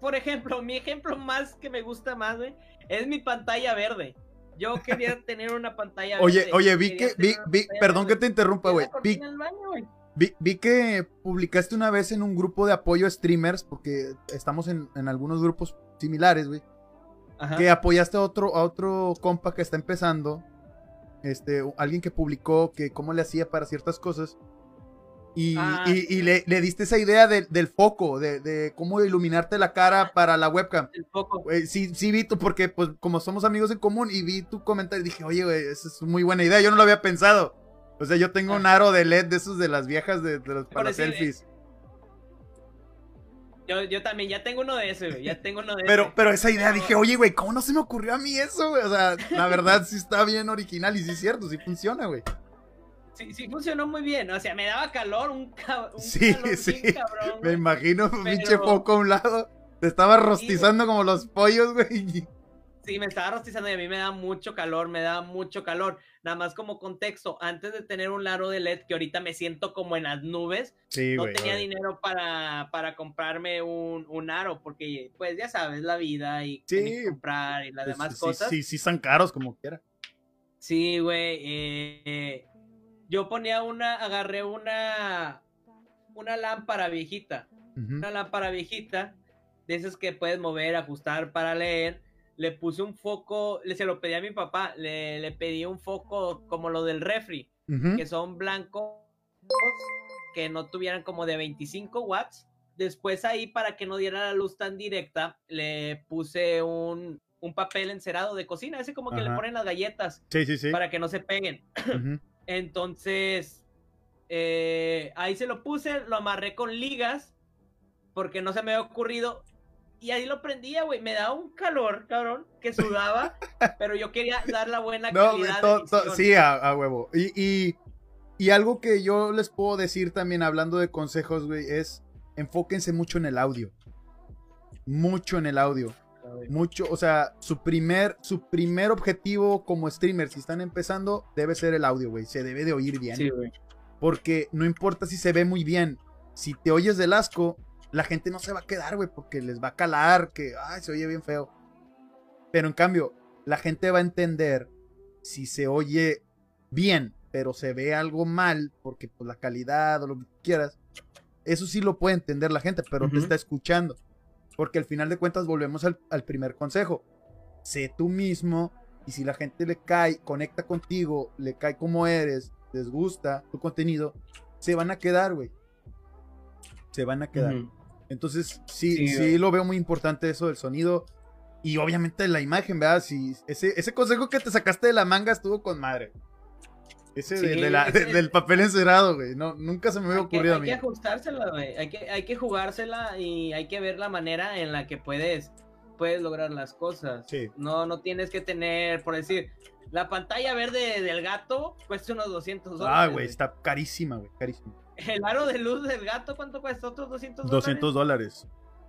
S2: por ejemplo, mi ejemplo más que me gusta más, güey, es mi pantalla verde. Yo quería tener una pantalla verde.
S1: Oye, oye, vi que, vi, vi, perdón que te interrumpa, güey. Vi, vi, que publicaste una vez en un grupo de apoyo a streamers, porque estamos en, en algunos grupos similares, güey. Que apoyaste a otro, a otro compa que está empezando. Este, alguien que publicó que cómo le hacía para ciertas cosas. Y,
S2: Ah,
S1: y- y le, le diste esa idea de- del foco, de, de cómo iluminarte la cara para la webcam.
S2: El foco.
S1: Güey, sí, sí vi tu, porque pues como somos amigos en común y vi tu comentario, dije, oye, güey, esa es muy buena idea, yo no lo había pensado. O sea, yo tengo un aro de LED de esos de las viejas de, de los, para
S2: decir,
S1: selfies.
S2: Yo, yo también, ya tengo uno de esos, güey. Ya tengo uno de
S1: Pero,
S2: ese.
S1: pero esa idea dije, oye, güey, ¿cómo no se me ocurrió a mí eso, güey? O sea, la verdad sí está bien original y sí es cierto, sí funciona, güey.
S2: Sí, sí funcionó muy bien. O sea, me daba calor, un, ca- un
S1: Sí,
S2: calor
S1: sí.
S2: bien cabrón.
S1: Me imagino
S2: Pero-
S1: pinche foco a un lado. Te estaba rostizando como los pollos, güey.
S2: Sí, me estaba rostizando y a mí me da mucho calor, me da mucho calor. Nada más como contexto, antes de tener un aro de LED, que ahorita me siento como en las nubes,
S1: Sí,
S2: no tenía dinero para, para comprarme un, un aro, porque pues ya sabes, la vida y
S1: Sí.
S2: comprar y las
S1: Pues,
S2: demás
S1: sí,
S2: cosas.
S1: Sí, sí, están caros como quiera.
S2: Sí, güey. eh, yo ponía una, agarré una, una lámpara viejita, una lámpara viejita, de esas que puedes mover, ajustar para leer. Le puse un foco, le se lo pedí a mi papá, le, le pedí un foco como lo del refri, que son blancos, que no tuvieran como de 25 watts. Después ahí, para que no diera la luz tan directa, le puse un, un papel encerado de cocina, ese como que le ponen las galletas
S1: Sí, sí, sí.
S2: para que no se peguen. Entonces, eh, ahí se lo puse, lo amarré con ligas, porque no se me había ocurrido. Y ahí lo prendía, güey. Me daba un calor, cabrón, que sudaba, pero yo quería dar la buena
S1: No,
S2: calidad.
S1: to- to- sí, a, a huevo. Y, y, y algo que yo les puedo decir también, hablando de consejos, güey, es enfóquense mucho en el audio. Mucho en el audio. Mucho, o sea, su primer, su primer objetivo como streamer, si están empezando, debe ser el audio, güey. Se debe de oír bien.
S2: Sí, güey.
S1: Porque no importa si se ve muy bien. Si te oyes del asco, la gente no se va a quedar, güey, porque les va a calar que, ay, se oye bien feo. Pero en cambio, la gente va a entender si se oye bien, pero se ve algo mal, porque pues la calidad o lo que quieras. Eso sí lo puede entender la gente, pero te está escuchando. Porque al final de cuentas volvemos al, al primer consejo. Sé tú mismo y si la gente le cae, conecta contigo, le cae como eres, les gusta tu contenido, se van a quedar, güey. Se van a quedar. Entonces, sí,
S2: Sí,
S1: lo veo muy importante eso del sonido. Y obviamente la imagen, ¿verdad? Si ese, ese consejo que te sacaste de la manga estuvo con madre. Ese
S2: Sí,
S1: de la-
S2: ese-
S1: de- del papel encerado, güey. No, nunca se me había
S2: Hay que,
S1: ocurrido a
S2: hay
S1: mí.
S2: que ajustársela, güey. Hay que, hay que jugársela y hay que ver la manera en la que puedes, puedes lograr las cosas.
S1: Sí.
S2: No, no tienes que tener, por decir, la pantalla verde del gato cuesta unos 200 dólares.
S1: Ah, güey, está carísima, güey, carísima.
S2: El aro de luz del gato, ¿cuánto cuesta? ¿Otros 200 dólares?
S1: 200 dólares.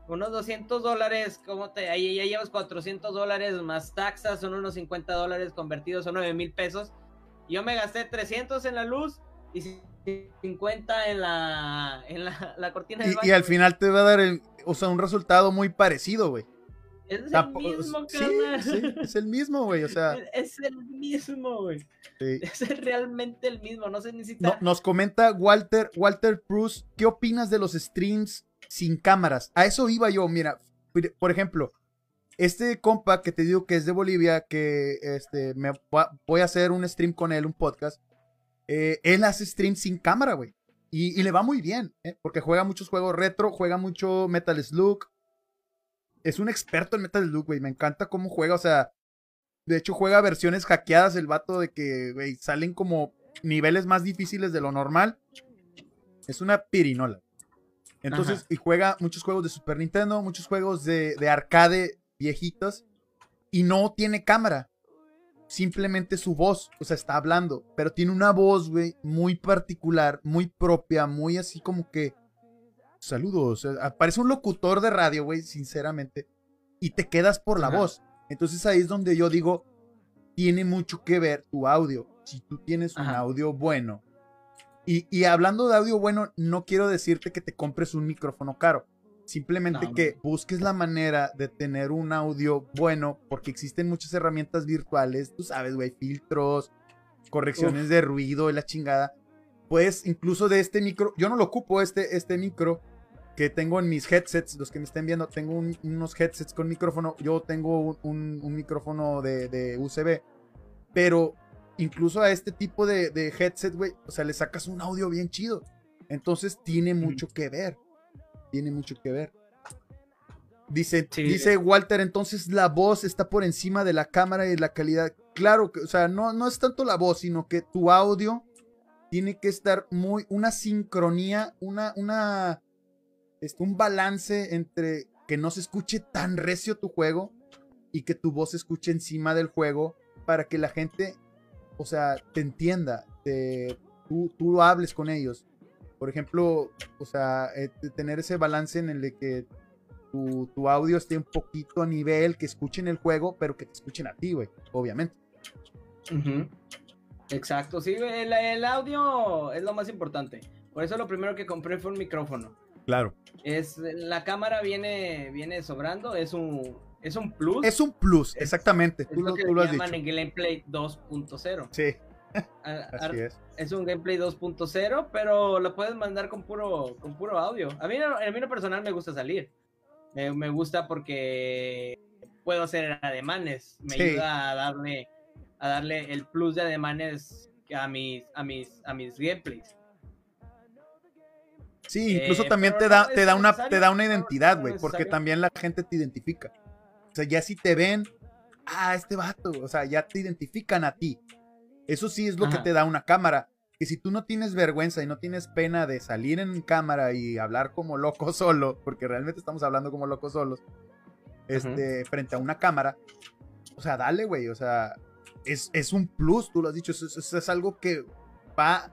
S2: Unos 200 dólares, ¿cómo te? Ahí ya llevas 400 dólares más taxas, son unos 50 dólares convertidos, son 9 mil pesos. Yo me gasté 300 en la luz y 50 en la, en la, la cortina del
S1: Y,
S2: baño.
S1: y al final te va a dar el, o sea, un resultado muy parecido, güey.
S2: Es el
S1: Tampo-
S2: mismo, carnal.
S1: sí, es el mismo, güey. O sea,
S2: Es el mismo, güey.
S1: sí.
S2: Es realmente el mismo. No se
S1: No-
S2: necesita.
S1: nos comenta Walter, Walter Cruz, ¿qué opinas de los streams sin cámaras? A eso iba yo, mira, por ejemplo, este compa que te digo que es de Bolivia, que este, me va- voy a hacer un stream con él, un podcast, eh, él hace stream sin cámara, güey. Y, y le va muy bien, ¿eh? porque juega muchos juegos retro, juega mucho Metal Slug. Es un experto en Metal Slug, güey. Me encanta cómo juega, o sea, de hecho juega versiones hackeadas el vato de que, güey, salen como niveles más difíciles de lo normal. Es una pirinola. Entonces,
S2: Ajá.
S1: y juega muchos juegos de Super Nintendo, muchos juegos de, de arcade viejitos. Y no tiene cámara. Simplemente su voz, o sea, está hablando. Pero tiene una voz, güey, muy particular, muy propia, muy así como que. Saludos. o sea, Parece un locutor de radio, güey, sinceramente. Y te quedas por la
S2: Ajá.
S1: voz. Entonces ahí es donde yo digo, tiene mucho que ver tu audio. Si tú tienes un audio bueno. Y, y hablando de audio bueno, no quiero decirte que te compres un micrófono caro. Simplemente
S2: No,
S1: que busques la manera de tener un audio bueno, porque existen muchas herramientas virtuales, tú sabes, güey, filtros, correcciones de ruido y la chingada. Puedes incluso de este micro, yo no lo ocupo este, este micro que tengo en mis headsets, los que me estén viendo, tengo un- unos headsets con micrófono, yo tengo un, un- un micrófono de, de USB, pero incluso a este tipo de, de headset, güey, o sea, le sacas un audio bien chido. Entonces tiene mucho que ver. Tiene mucho que ver. Dice, dice Walter, entonces la voz está por encima de la cámara y la calidad. Claro, que, o sea, no, no es tanto la voz, sino que tu audio tiene que estar muy, una sincronía, una, una, este, un balance entre que no se escuche tan recio tu juego y que tu voz se escuche encima del juego para que la gente, o sea, te entienda, te, tú, tú hables con ellos. Por ejemplo, o sea, eh, tener ese balance en el de que tu, audio esté un poquito a nivel, que escuchen el juego, pero que te escuchen a ti, güey, obviamente.
S2: Exacto, sí, el, audio es lo más importante. Por eso lo primero que compré fue un micrófono.
S1: Claro.
S2: Es, la cámara viene, viene sobrando, es un, es un plus.
S1: Es un plus, exactamente.
S2: Es, lo que llaman en Gameplay 2.0.
S1: Sí. Así es.
S2: Es un gameplay 2.0, pero lo puedes mandar con puro, con puro audio. A mí, a mí personal me gusta salir. Me, gusta porque puedo hacer ademanes. Me ayuda a darle, a darle el plus de ademanes a mis, a mis, a mis gameplays.
S1: Sí, incluso eh, también te da, te da una, te da una identidad, güey, porque también la gente te identifica. O sea, ya si te ven, ah, este vato, o sea, ya te identifican a ti. Eso sí es lo que te da una cámara. Que si tú no tienes vergüenza y no tienes pena de salir en cámara y hablar como loco solo, porque realmente estamos hablando como locos solos, este, frente a una cámara, o sea, dale, güey, o sea, es, es, un plus, tú lo has dicho, es, es, algo que va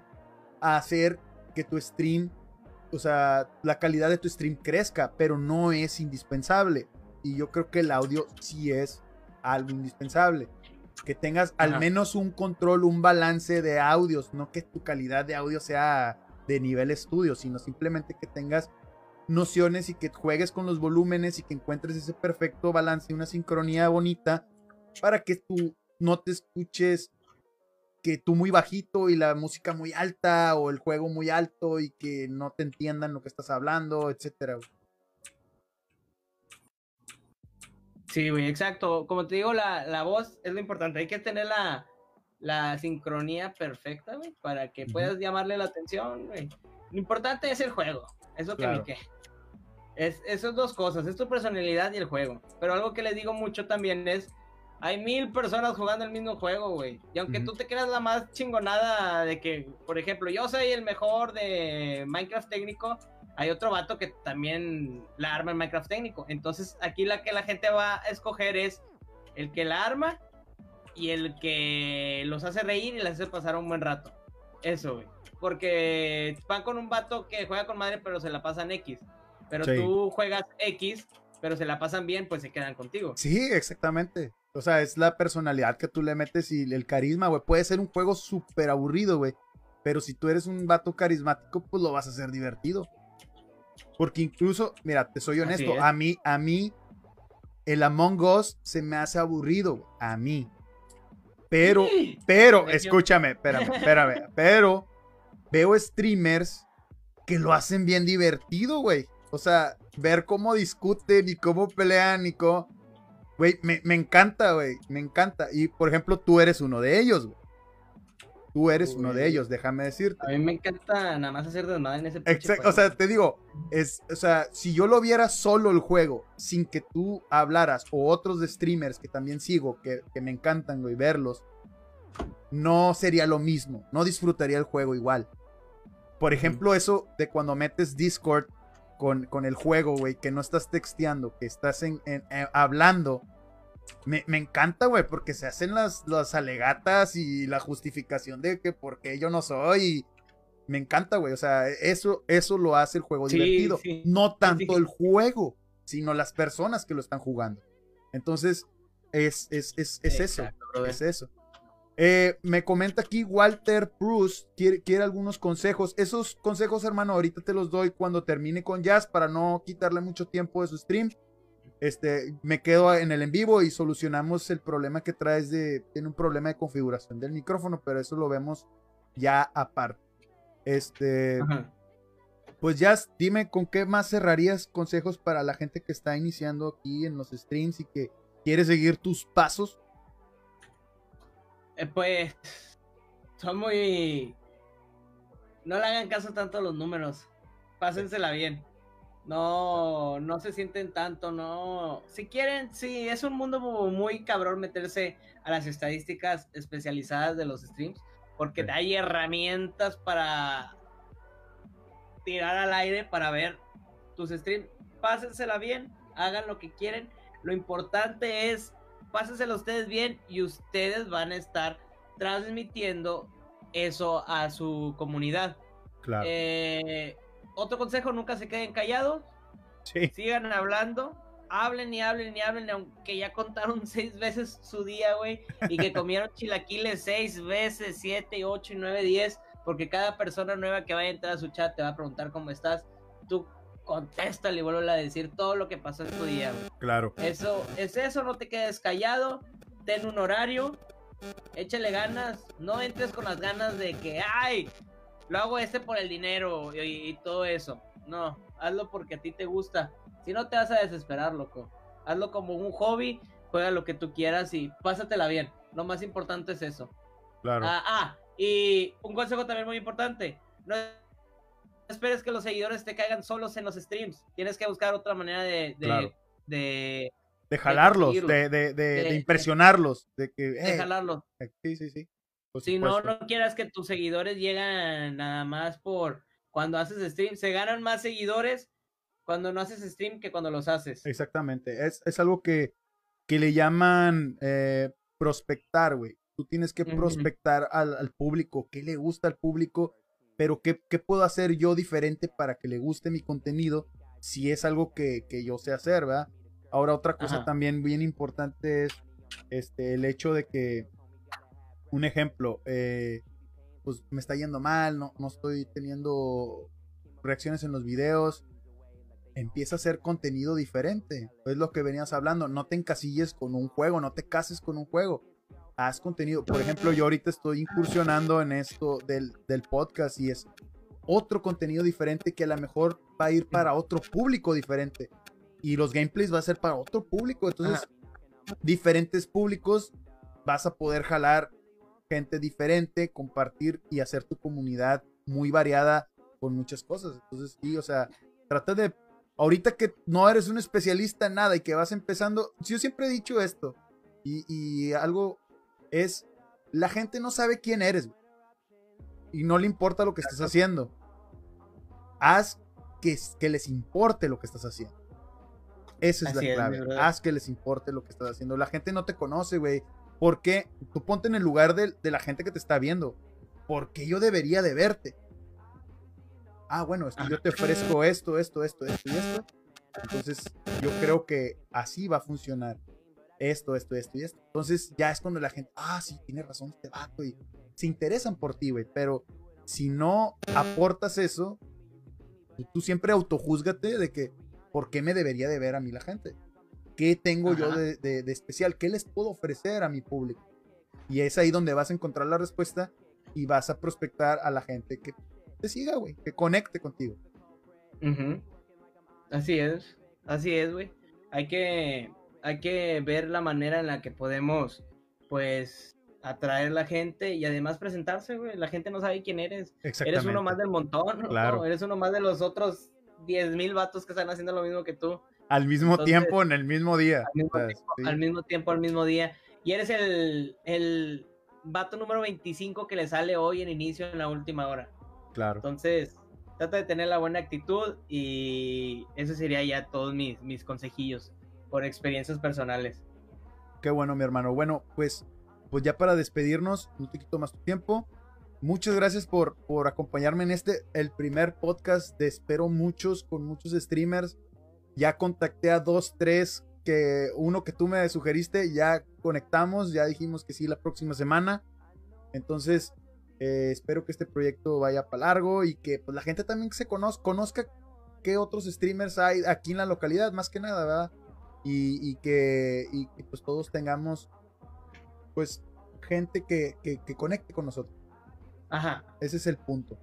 S1: a hacer que tu stream, o sea, la calidad de tu stream crezca, pero no es indispensable. Y yo creo que el audio sí es algo indispensable que tengas al menos un control, un balance de audios, no que tu calidad de audio sea de nivel estudio, sino simplemente que tengas nociones y que juegues con los volúmenes y que encuentres ese perfecto balance, una sincronía bonita para que tú no te escuches que tú muy bajito y la música muy alta o el juego muy alto y que no te entiendan lo que estás hablando, etcétera.
S2: Sí, güey, exacto. Como te digo, la, la, voz es lo importante. Hay que tener la, la sincronía perfecta, güey, para que puedas llamarle la atención, güey. Lo importante es el juego. Eso que me que. Es, esas dos cosas, es tu personalidad y el juego. Pero algo que les digo mucho también es, hay mil personas jugando el mismo juego, güey. Y aunque tú te creas la más chingonada de que, por ejemplo, yo soy el mejor de Minecraft técnico, hay otro vato que también la arma en Minecraft técnico. Entonces aquí la que la gente va a escoger es el que la arma y el que los hace reír y les hace pasar un buen rato. Eso, güey. Porque van con un vato que juega con madre pero se la pasan X. Pero tú juegas X, pero se la pasan bien, pues se quedan contigo.
S1: Sí, exactamente. O sea, es la personalidad que tú le metes y el carisma, güey. Puede ser un juego súper aburrido, güey. Pero si tú eres un vato carismático, pues lo vas a hacer divertido. Porque incluso, mira, te soy honesto, a mí, a mí, el Among Us se me hace aburrido, a mí. Pero, pero, escúchame, espérame, espérame, pero veo streamers que lo hacen bien divertido, güey. O sea, ver cómo discuten y cómo pelean y cómo... Güey, me, me encanta, güey, me encanta. Y, por ejemplo, tú eres uno de ellos, güey. Tú eres uno de ellos, déjame decirte.
S2: A mí me encanta nada más hacer desmadre en ese
S1: Exacto, o sea, te digo, es, o sea, si yo lo viera solo el juego, sin que tú hablaras, o otros de streamers que también sigo, que, me encantan, güey, verlos, no sería lo mismo, no disfrutaría el juego igual. Por ejemplo, eso de cuando metes Discord con, con el juego, güey, que no estás texteando, que estás en, eh, hablando me, encanta, güey, porque se hacen las, las alegatas y la justificación de que por qué yo no soy. Me encanta, güey. O sea, eso, eso lo hace el juego divertido. No tanto el juego, sino las personas que lo están jugando. Entonces, es, es, es, es eso. Es eso. Eh, me comenta aquí Walter Bruce, quiere, quiere, algunos consejos. Esos consejos, hermano, ahorita te los doy cuando termine con Jazz para no quitarle mucho tiempo de su stream este, me quedo en el en vivo y solucionamos el problema que traes de, tiene un problema de configuración del micrófono, pero eso lo vemos ya aparte. Este, pues ya, dime con qué más cerrarías consejos para la gente que está iniciando aquí en los streams y que quiere seguir tus pasos.
S2: Eh, pues, son muy, no le hagan caso tanto a los números. Pásensela bien. No, no se sienten tanto, no. Si quieren, sí, es un mundo muy cabrón meterse a las estadísticas especializadas de los streams, porque hay herramientas para tirar al aire para ver tus streams. Pásensela bien, hagan lo que quieren. Lo importante es, pásensela ustedes bien y ustedes van a estar transmitiendo eso a su comunidad.
S1: Claro.
S2: Eh, otro consejo, nunca se queden callados.
S1: Sí.
S2: Sigan hablando. Hablen y hablen y hablen, aunque ya contaron seis veces su día, güey, y que comieron chilaquiles seis veces, siete, ocho y nueve, diez, porque cada persona nueva que vaya a entrar a su chat te va a preguntar cómo estás. Tú contéstale y vuelve a decir todo lo que pasó en tu día, güey.
S1: Claro.
S2: Eso, es eso, no te quedes callado, ten un horario, échale ganas, no entres con las ganas de que, ay, lo hago este por el dinero y, todo eso. No, hazlo porque a ti te gusta. Si no te vas a desesperar, loco. Hazlo como un hobby, juega lo que tú quieras y pásatela bien. Lo más importante es eso.
S1: Claro.
S2: Ah, ah y un consejo también muy importante. No esperes que los seguidores te caigan solos en los streams. Tienes que buscar otra manera de, de,
S1: de jalarlos, de, de, de, impresionarlos, de que...
S2: de jalarlos.
S1: Sí, sí, sí.
S2: Si no, no quieras que tus seguidores lleguen nada más por cuando haces stream. Se ganan más seguidores cuando no haces stream que cuando los haces.
S1: Exactamente. Es, es algo que, que le llaman eh, prospectar, güey. Tú tienes que prospectar al, al, público, qué le gusta al público, pero qué, qué, puedo hacer yo diferente para que le guste mi contenido si es algo que, que yo sé hacer, ¿verdad? Ahora otra cosa también bien importante es este, el hecho de que un ejemplo, eh, pues me está yendo mal, no, no estoy teniendo reacciones en los videos. Empieza a hacer contenido diferente. Es lo que venías hablando. No te encasilles con un juego, no te cases con un juego. Haz contenido. Por ejemplo, yo ahorita estoy incursionando en esto del, del podcast y es otro contenido diferente que a lo mejor va a ir para otro público diferente. Y los gameplays va a ser para otro público. Entonces, diferentes públicos vas a poder jalar gente diferente, compartir y hacer tu comunidad muy variada con muchas cosas. Entonces, sí, o sea, trata de, ahorita que no eres un especialista en nada y que vas empezando, yo siempre he dicho esto, y, algo es, la gente no sabe quién eres, y no le importa lo que estés haciendo. Haz que, que les importe lo que estás haciendo. Esa es la clave. Haz que les importe lo que estás haciendo. La gente no te conoce, güey. Porque tú ponte en el lugar de, la gente que te está viendo. ¿Por qué yo debería de verte? Ah, bueno, yo te ofrezco esto, esto, esto, esto y esto. Entonces, yo creo que así va a funcionar. Esto, esto, esto y esto. Entonces, ya es cuando la gente, ah, sí, tiene razón este vato. Y se interesan por ti, güey. Pero si no aportas eso, tú siempre autojúzgate de que, ¿por qué me debería de ver a mí la gente? ¿Qué tengo yo de, especial? ¿Qué les puedo ofrecer a mi público? Y es ahí donde vas a encontrar la respuesta y vas a prospectar a la gente que te siga, güey, que conecte contigo.
S2: Así es, así es, güey. Hay que, hay que ver la manera en la que podemos, pues, atraer a la gente y además presentarse, güey. La gente no sabe quién eres. Eres uno más del montón, claro. Eres uno más de los otros 10 mil vatos que están haciendo lo mismo que tú.
S1: Al mismo tiempo, en el mismo día.
S2: Al mismo, tiempo, al mismo día. Y eres el, el vato número 25 que le sale hoy en inicio en la última hora.
S1: Claro.
S2: Entonces, trata de tener la buena actitud y eso sería ya todos mis, mis consejillos por experiencias personales.
S1: Qué bueno, mi hermano. Bueno, pues, pues ya para despedirnos, no te quito más tu tiempo. Muchas gracias por, por acompañarme en este, el primer podcast de Espero Muchos, con muchos streamers ya contacté a dos, tres, que uno que tú me sugeriste, ya conectamos, ya dijimos que sí la próxima semana. Entonces, eh, espero que este proyecto vaya para largo y que pues, la gente también se conozca, conozca qué otros streamers hay aquí en la localidad, más que nada, ¿verdad? Y, que y, pues todos tengamos pues gente que, que, que conecte con nosotros.
S2: Ajá.
S1: Ese es el punto.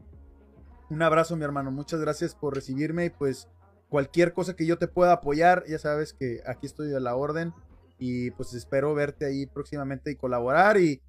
S1: Un abrazo, mi hermano. Muchas gracias por recibirme y pues cualquier cosa que yo te pueda apoyar, ya sabes que aquí estoy a la orden y pues espero verte ahí próximamente y colaborar y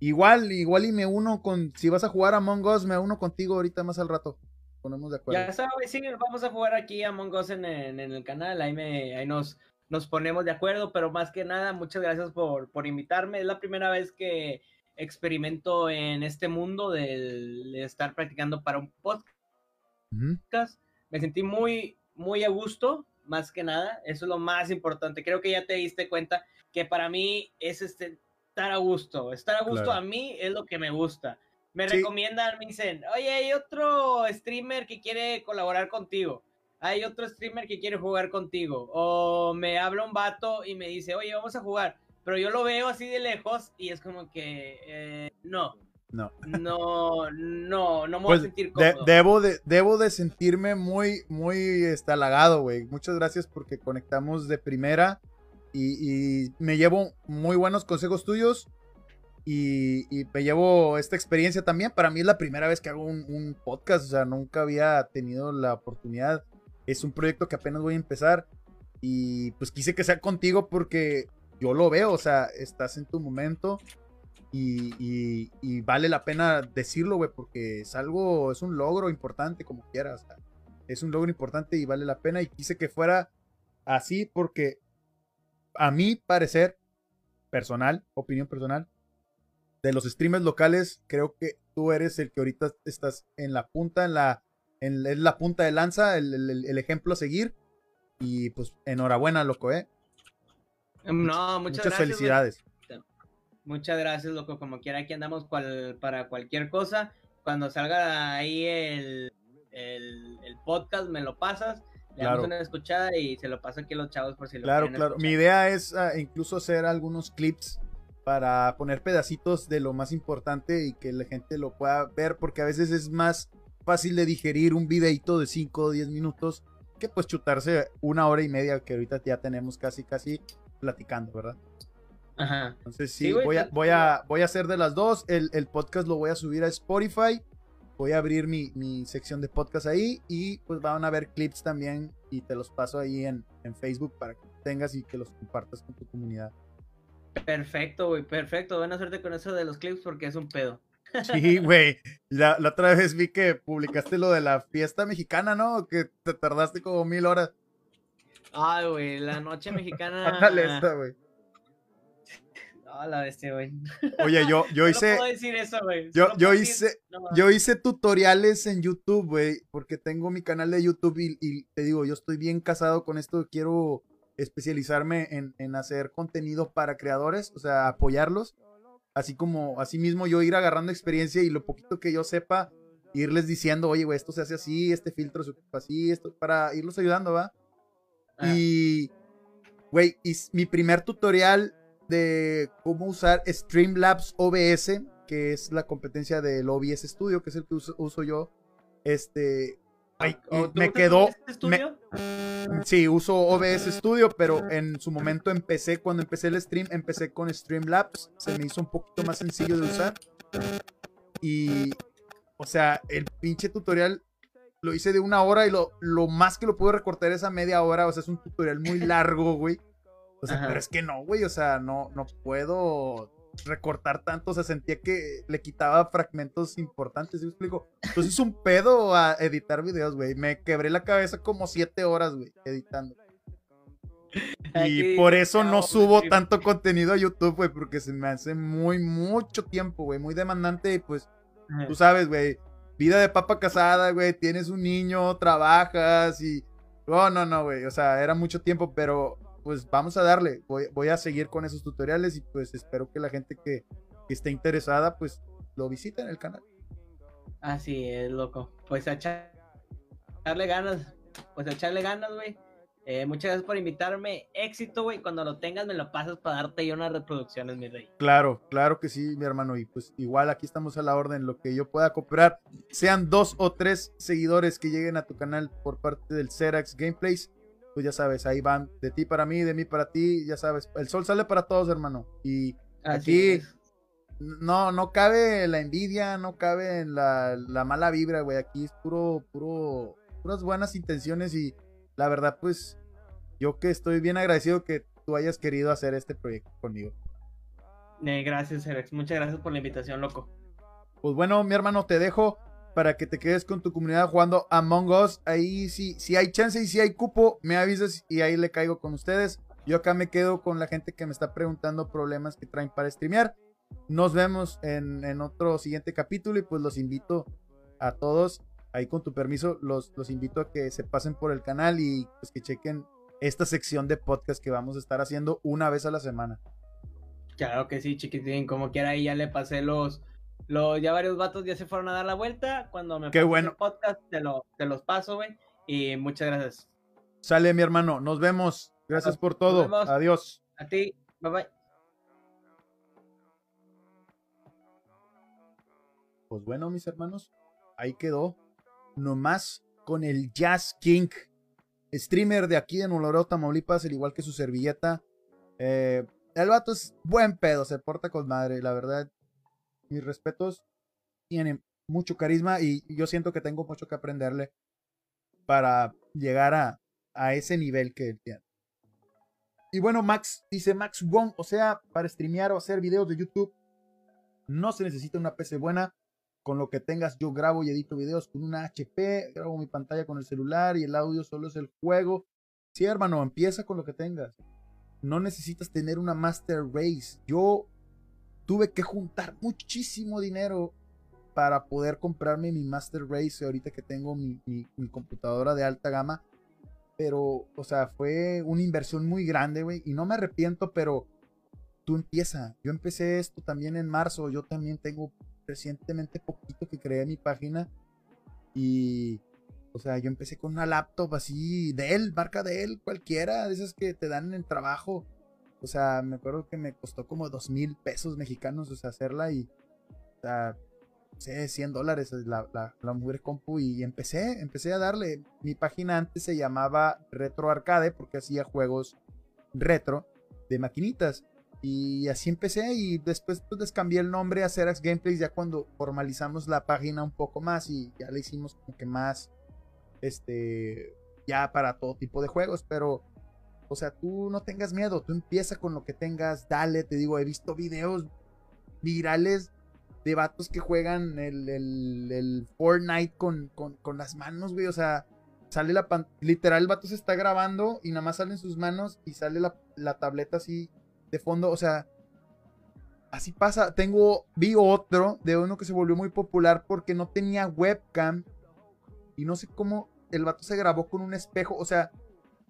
S1: igual, igual y me uno con, si vas a jugar a Among Us, me uno contigo ahorita más al rato. Ponemos de acuerdo.
S2: Ya sabes, sí, vamos a jugar aquí a Among Us en, en, el canal, ahí, me, ahí nos, nos ponemos de acuerdo, pero más que nada, muchas gracias por, por invitarme. Es la primera vez que experimento en este mundo de, estar practicando para un podcast. Me sentí muy, muy a gusto, más que nada. Eso es lo más importante. Creo que ya te diste cuenta que para mí es este, estar a gusto. Estar a gusto a mí es lo que me gusta. Me recomiendan, me dicen, oye, hay otro streamer que quiere colaborar contigo. Hay otro streamer que quiere jugar contigo. O me habla un vato y me dice, oye, vamos a jugar pero yo lo veo así de lejos y es como que eh, no.
S1: No.
S2: No, no, no me voy a pues, sentir cómodo.
S1: debo, de, debo de sentirme muy, muy halagado, güey. Muchas gracias porque conectamos de primera y, me llevo muy buenos consejos tuyos y, me llevo esta experiencia también. Para mí es la primera vez que hago un, un podcast, o sea, nunca había tenido la oportunidad. Es un proyecto que apenas voy a empezar y pues quise que sea contigo porque yo lo veo, o sea, estás en tu momento y, vale la pena decirlo, güey, porque es algo, es un logro importante, como quieras. es un logro importante y vale la pena. Y quise que fuera así porque a mi parecer personal, opinión personal, de los streamers locales, creo que tú eres el que ahorita estás en la punta, en la, en, la punta de lanza, el ejemplo a seguir. Y pues enhorabuena, loco, ¿eh?
S2: No, muchas,
S1: felicidades.
S2: Muchas gracias, loco. Como quiera, aquí andamos para cualquier cosa. Cuando salga ahí el, podcast, me lo pasas. Le damos una escuchada y se lo paso aquí a los chavos por si lo
S1: Claro, claro. Mi idea es ah, incluso hacer algunos clips para poner pedacitos de lo más importante y que la gente lo pueda ver, porque a veces es más fácil de digerir un videito de 5 o 10 minutos que pues chutarse una hora y media que ahorita ya tenemos casi casi platicando, ¿verdad?
S2: Ajá.
S1: Entonces sí, voy, a, voy, a, voy a hacer de las dos. El, podcast lo voy a subir a Spotify. Voy a abrir mi, sección de podcast ahí y pues van a ver clips también y te los paso ahí en, Facebook para que tengas y que los compartas con tu comunidad.
S2: Perfecto, güey, perfecto. Buena suerte con eso de los clips porque es un pedo.
S1: Sí, güey. La, la, otra vez vi que publicaste lo de la fiesta mexicana, ¿no? Que te tardaste como mil horas.
S2: Ay, güey, la noche mexicana.
S1: Esta, güey.
S2: La bestia, güey.
S1: Oye, yo, yo hice.
S2: No puedo decir eso, güey.
S1: Yo, yo hice, yo hice tutoriales en YouTube, güey, porque tengo mi canal de YouTube y, te digo, yo estoy bien casado con esto. Quiero especializarme en, en hacer contenido para creadores, o sea, apoyarlos. Así como, así mismo yo ir agarrando experiencia y lo poquito que yo sepa, irles diciendo, oye, güey, esto se hace así, este filtro se ocupa así, esto, para irlos ayudando, ¿va? Ah. Y, güey, mi primer tutorial de cómo usar Streamlabs OBS, que es la competencia del OBS Studio, que es el que uso, yo, este, ay, oh, me quedó... sí, uso OBS Studio, pero en su momento empecé, cuando empecé el stream, empecé con Streamlabs, se me hizo un poquito más sencillo de usar. Y, o sea, el pinche tutorial lo hice de una hora y lo, lo más que lo puedo recortar es a media hora. O sea, es un tutorial muy largo, güey. O sea, pero es que no, güey. O sea, no, no puedo recortar tanto. O sea, sentía que le quitaba fragmentos importantes. ¿Sí me explico? Entonces es un pedo a editar videos, güey. Me quebré la cabeza como siete horas, güey, editando. Y por eso no subo tanto contenido a YouTube, güey, porque se me hace muy, mucho tiempo, güey, muy demandante y pues, tú sabes, güey, vida de papa casada, güey, tienes un niño, trabajas y... Oh, no, no, güey, o sea, era mucho tiempo, pero pues vamos a darle, voy, a seguir con esos tutoriales y pues espero que la gente que, esté interesada, pues lo visite en el canal.
S2: Así es, loco. Pues a echarle ganas, pues a echarle ganas, güey. Eh, muchas gracias por invitarme. Éxito, güey. Cuando lo tengas, me lo pasas para darte yo unas reproducciones, mi rey.
S1: Claro, claro que sí, mi hermano. Y pues igual aquí estamos a la orden. Lo que yo pueda cooperar, sean dos o tres seguidores que lleguen a tu canal por parte del Xerax Gameplays, pues ya sabes, ahí van de ti para mí, de mí para ti. Ya sabes, el sol sale para todos, hermano. Y aquí no, no cabe la envidia, no cabe la, la mala vibra, güey. Aquí es puro, puro, puras buenas intenciones y la verdad, pues yo que estoy bien agradecido que tú hayas querido hacer este proyecto conmigo.
S2: Eh, gracias, Erex. Muchas gracias por la invitación, loco.
S1: Pues bueno, mi hermano, te dejo para que te quedes con tu comunidad jugando Among Us. Ahí sí, si hay chance y si hay cupo, me avisas y ahí le caigo con ustedes. Yo acá me quedo con la gente que me está preguntando problemas que traen para streamear. Nos vemos en, en otro siguiente capítulo y pues los invito a todos, ahí con tu permiso, los, los invito a que se pasen por el canal y pues que chequen esta sección de podcast que vamos a estar haciendo una vez a la semana.
S2: Claro que sí, chiquitín, como quiera ahí ya le pasé los, los ya varios vatos ya se fueron a dar la vuelta. Cuando me
S1: Qué bueno.
S2: el podcast te, lo, te los paso, güey. Y muchas gracias.
S1: Sale mi hermano, nos vemos. Gracias por todo. Adiós.
S2: A ti, bye bye.
S1: Pues bueno, mis hermanos, ahí quedó. Nomás con el Jazz King, streamer de aquí de Nuevo Tamaulipas, al igual que su servilleta. Eh, el vato es buen pedo, se porta con madre, la verdad. Mis respetos. Tiene mucho carisma y yo siento que tengo mucho que aprenderle para llegar a, a ese nivel que él tiene. Y bueno, Max dice Max Wong, o sea, para streamear o hacer videos de YouTube no se necesita una PC buena. Con lo que tengas, yo grabo y edito videos con una HP, grabo mi pantalla con el celular y el audio solo es el juego. Sí, hermano, empieza con lo que tengas. No necesitas tener una Master Race. Yo tuve que juntar muchísimo dinero para poder comprarme mi Master Race ahorita que tengo mi, computadora de alta gama. Pero, o sea, fue una inversión muy grande, güey. Y no me arrepiento, pero tú empieza. Yo empecé esto también en marzo. Yo también tengo recientemente poquito que creé mi página. Y, o sea, yo empecé con una laptop así, de él, marca de él, cualquiera, de esas que te dan en el trabajo. O sea, me acuerdo que me costó como dos mil pesos mexicanos, o sea, hacerla y, o sea, sé, 100 dólares la, la, la mujer compu y empecé, empecé a darle. Mi página antes se llamaba Retro Arcade porque hacía juegos retro de maquinitas. Y así empecé y después pues, les cambié el nombre a Xerax Gameplays ya cuando formalizamos la página un poco más y ya le hicimos como que más, este, ya para todo tipo de juegos, pero, o sea, tú no tengas miedo, tú empieza con lo que tengas, dale, te digo, he visto videos virales de vatos que juegan el, el, el Fortnite con, con, con, las manos, güey, o sea, sale la literal, el vato se está grabando y nada más salen sus manos y sale la, la tableta así de fondo, o sea, así pasa. Tengo, vi otro de uno que se volvió muy popular porque no tenía webcam y no sé cómo el vato se grabó con un espejo, o sea,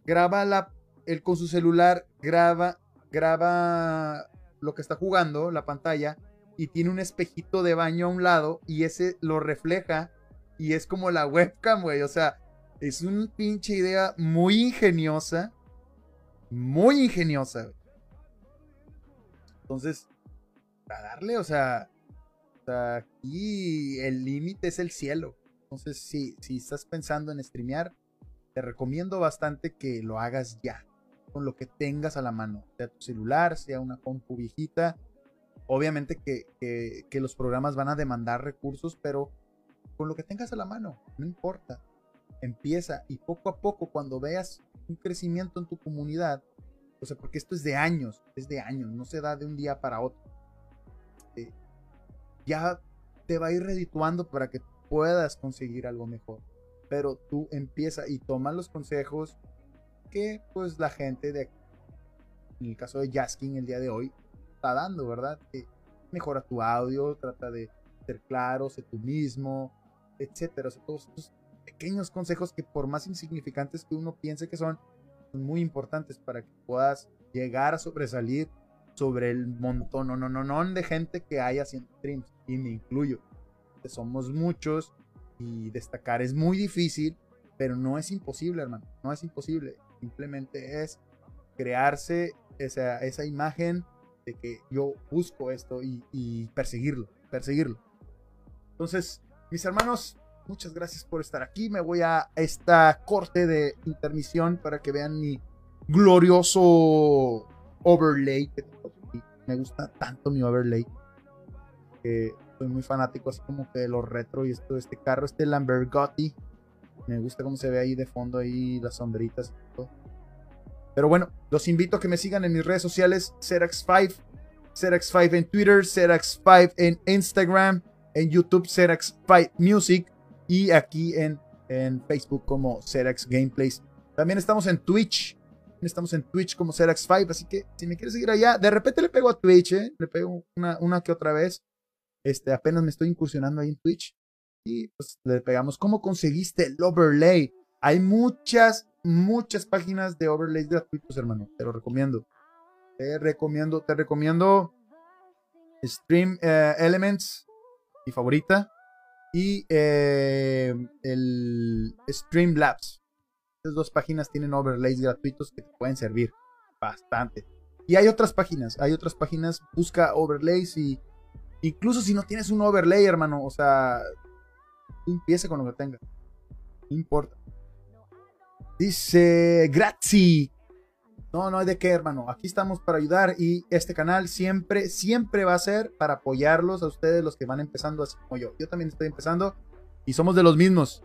S1: graba la, el con su celular, graba, graba lo que está jugando, la pantalla, y tiene un espejito de baño a un lado y ese lo refleja y es como la webcam, güey, o sea, es una pinche idea muy ingeniosa, muy ingeniosa. Entonces, a darle, o sea, o sea aquí el límite es el cielo. Entonces, si, si estás pensando en streamear, te recomiendo bastante que lo hagas ya, con lo que tengas a la mano, sea tu celular, sea una compu viejita. Obviamente que, que, los programas van a demandar recursos, pero con lo que tengas a la mano, no importa. Empieza y poco a poco, cuando veas un crecimiento en tu comunidad, o sea, porque esto es de años, es de años, no se da de un día para otro. Eh, ya te va a ir redituando para que puedas conseguir algo mejor. Pero tú empieza y toma los consejos que pues la gente de en el caso de Jaskin el día de hoy está dando, ¿verdad? Que mejora tu audio, trata de ser claro, sé tú mismo, etcétera. O sea, todos estos pequeños consejos que por más insignificantes que uno piense que son, son muy importantes para que puedas llegar a sobresalir sobre el montón, no, no, no, no de gente que hay haciendo streams, y me incluyo. Somos muchos y destacar es muy difícil, pero no es imposible, hermano, no es imposible. Simplemente es crearse esa, esa imagen de que yo busco esto y, perseguirlo, perseguirlo. Entonces, mis hermanos, muchas gracias por estar aquí. Me voy a esta corte de intermisión para que vean mi glorioso overlay. Me gusta tanto mi overlay. Que soy muy fanático así como de lo retro y esto este carro, este Lamborghini. Me gusta cómo se ve ahí de fondo ahí las sombritas y todo. Pero bueno, los invito a que me sigan en mis redes sociales, Xerax5. Serax5 en Twitter, Serax5 en Instagram, en YouTube Serax5 Music y aquí en, en Facebook como Serax Gameplays. También estamos en Twitch. Estamos en Twitch como Serax5, así que si me quieres seguir allá, de repente le pego a Twitch, ¿eh? le pego una, una que otra vez. Este, apenas me estoy incursionando ahí en Twitch. Y pues le pegamos. ¿Cómo conseguiste el overlay? Hay muchas, muchas páginas de overlays gratuitos, hermano. Te lo recomiendo. Te recomiendo, te recomiendo Stream eh, Elements, mi favorita. Y eh, el Streamlabs. Estas dos páginas tienen overlays gratuitos que te pueden servir bastante. Y hay otras páginas, hay otras páginas, busca overlays y incluso si no tienes un overlay, hermano, o sea, empieza con lo que tenga. No importa. Dice Grazie. No, no hay de qué, hermano. Aquí estamos para ayudar y este canal siempre, siempre va a ser para apoyarlos a ustedes, los que van empezando así como yo. Yo también estoy empezando y somos de los mismos.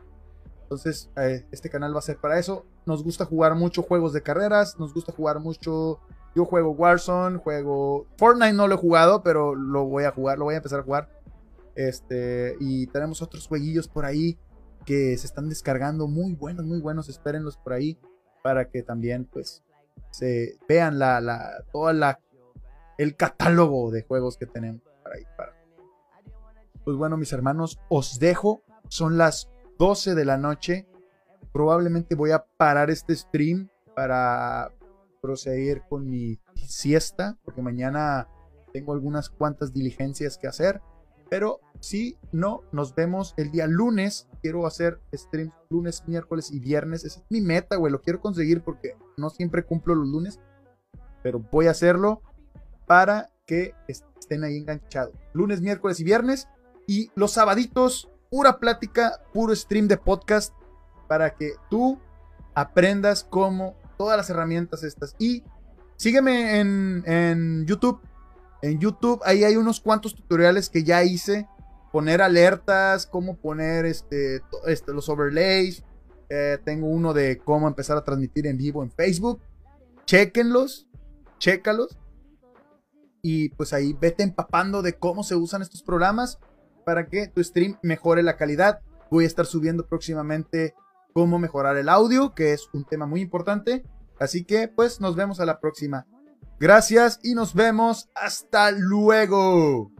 S1: Entonces, eh, este canal va a ser para eso. Nos gusta jugar mucho juegos de carreras, nos gusta jugar mucho. Yo juego Warzone, juego Fortnite, no lo he jugado, pero lo voy a jugar, lo voy a empezar a jugar. Este, y tenemos otros jueguillos por ahí que se están descargando muy buenos, muy buenos. Espérenlos por ahí para que también, pues, se vean la, la, toda la, el catálogo de juegos que tenemos para ahí. Pues bueno, mis hermanos, os dejo. Son las 12 de la noche. Probablemente voy a parar este stream para proseguir con mi siesta, porque mañana tengo algunas cuantas diligencias que hacer. Pero si no, nos vemos el día lunes. Quiero hacer streams lunes, miércoles y viernes. Esa es mi meta, güey. Lo quiero conseguir porque no siempre cumplo los lunes. Pero voy a hacerlo para que estén ahí enganchados. Lunes, miércoles y viernes. Y los sabaditos, pura plática, puro stream de podcast. Para que tú aprendas cómo todas las herramientas estas. Y sígueme en, en YouTube en YouTube ahí hay unos cuantos tutoriales que ya hice. Poner alertas, cómo poner este, este los overlays. Eh, tengo uno de cómo empezar a transmitir en vivo en Facebook. Chequenlos, chécalos. Y pues ahí vete empapando de cómo se usan estos programas para que tu stream mejore la calidad. Voy a estar subiendo próximamente cómo mejorar el audio, que es un tema muy importante. Así que pues nos vemos a la próxima. Gracias y nos vemos. Hasta luego.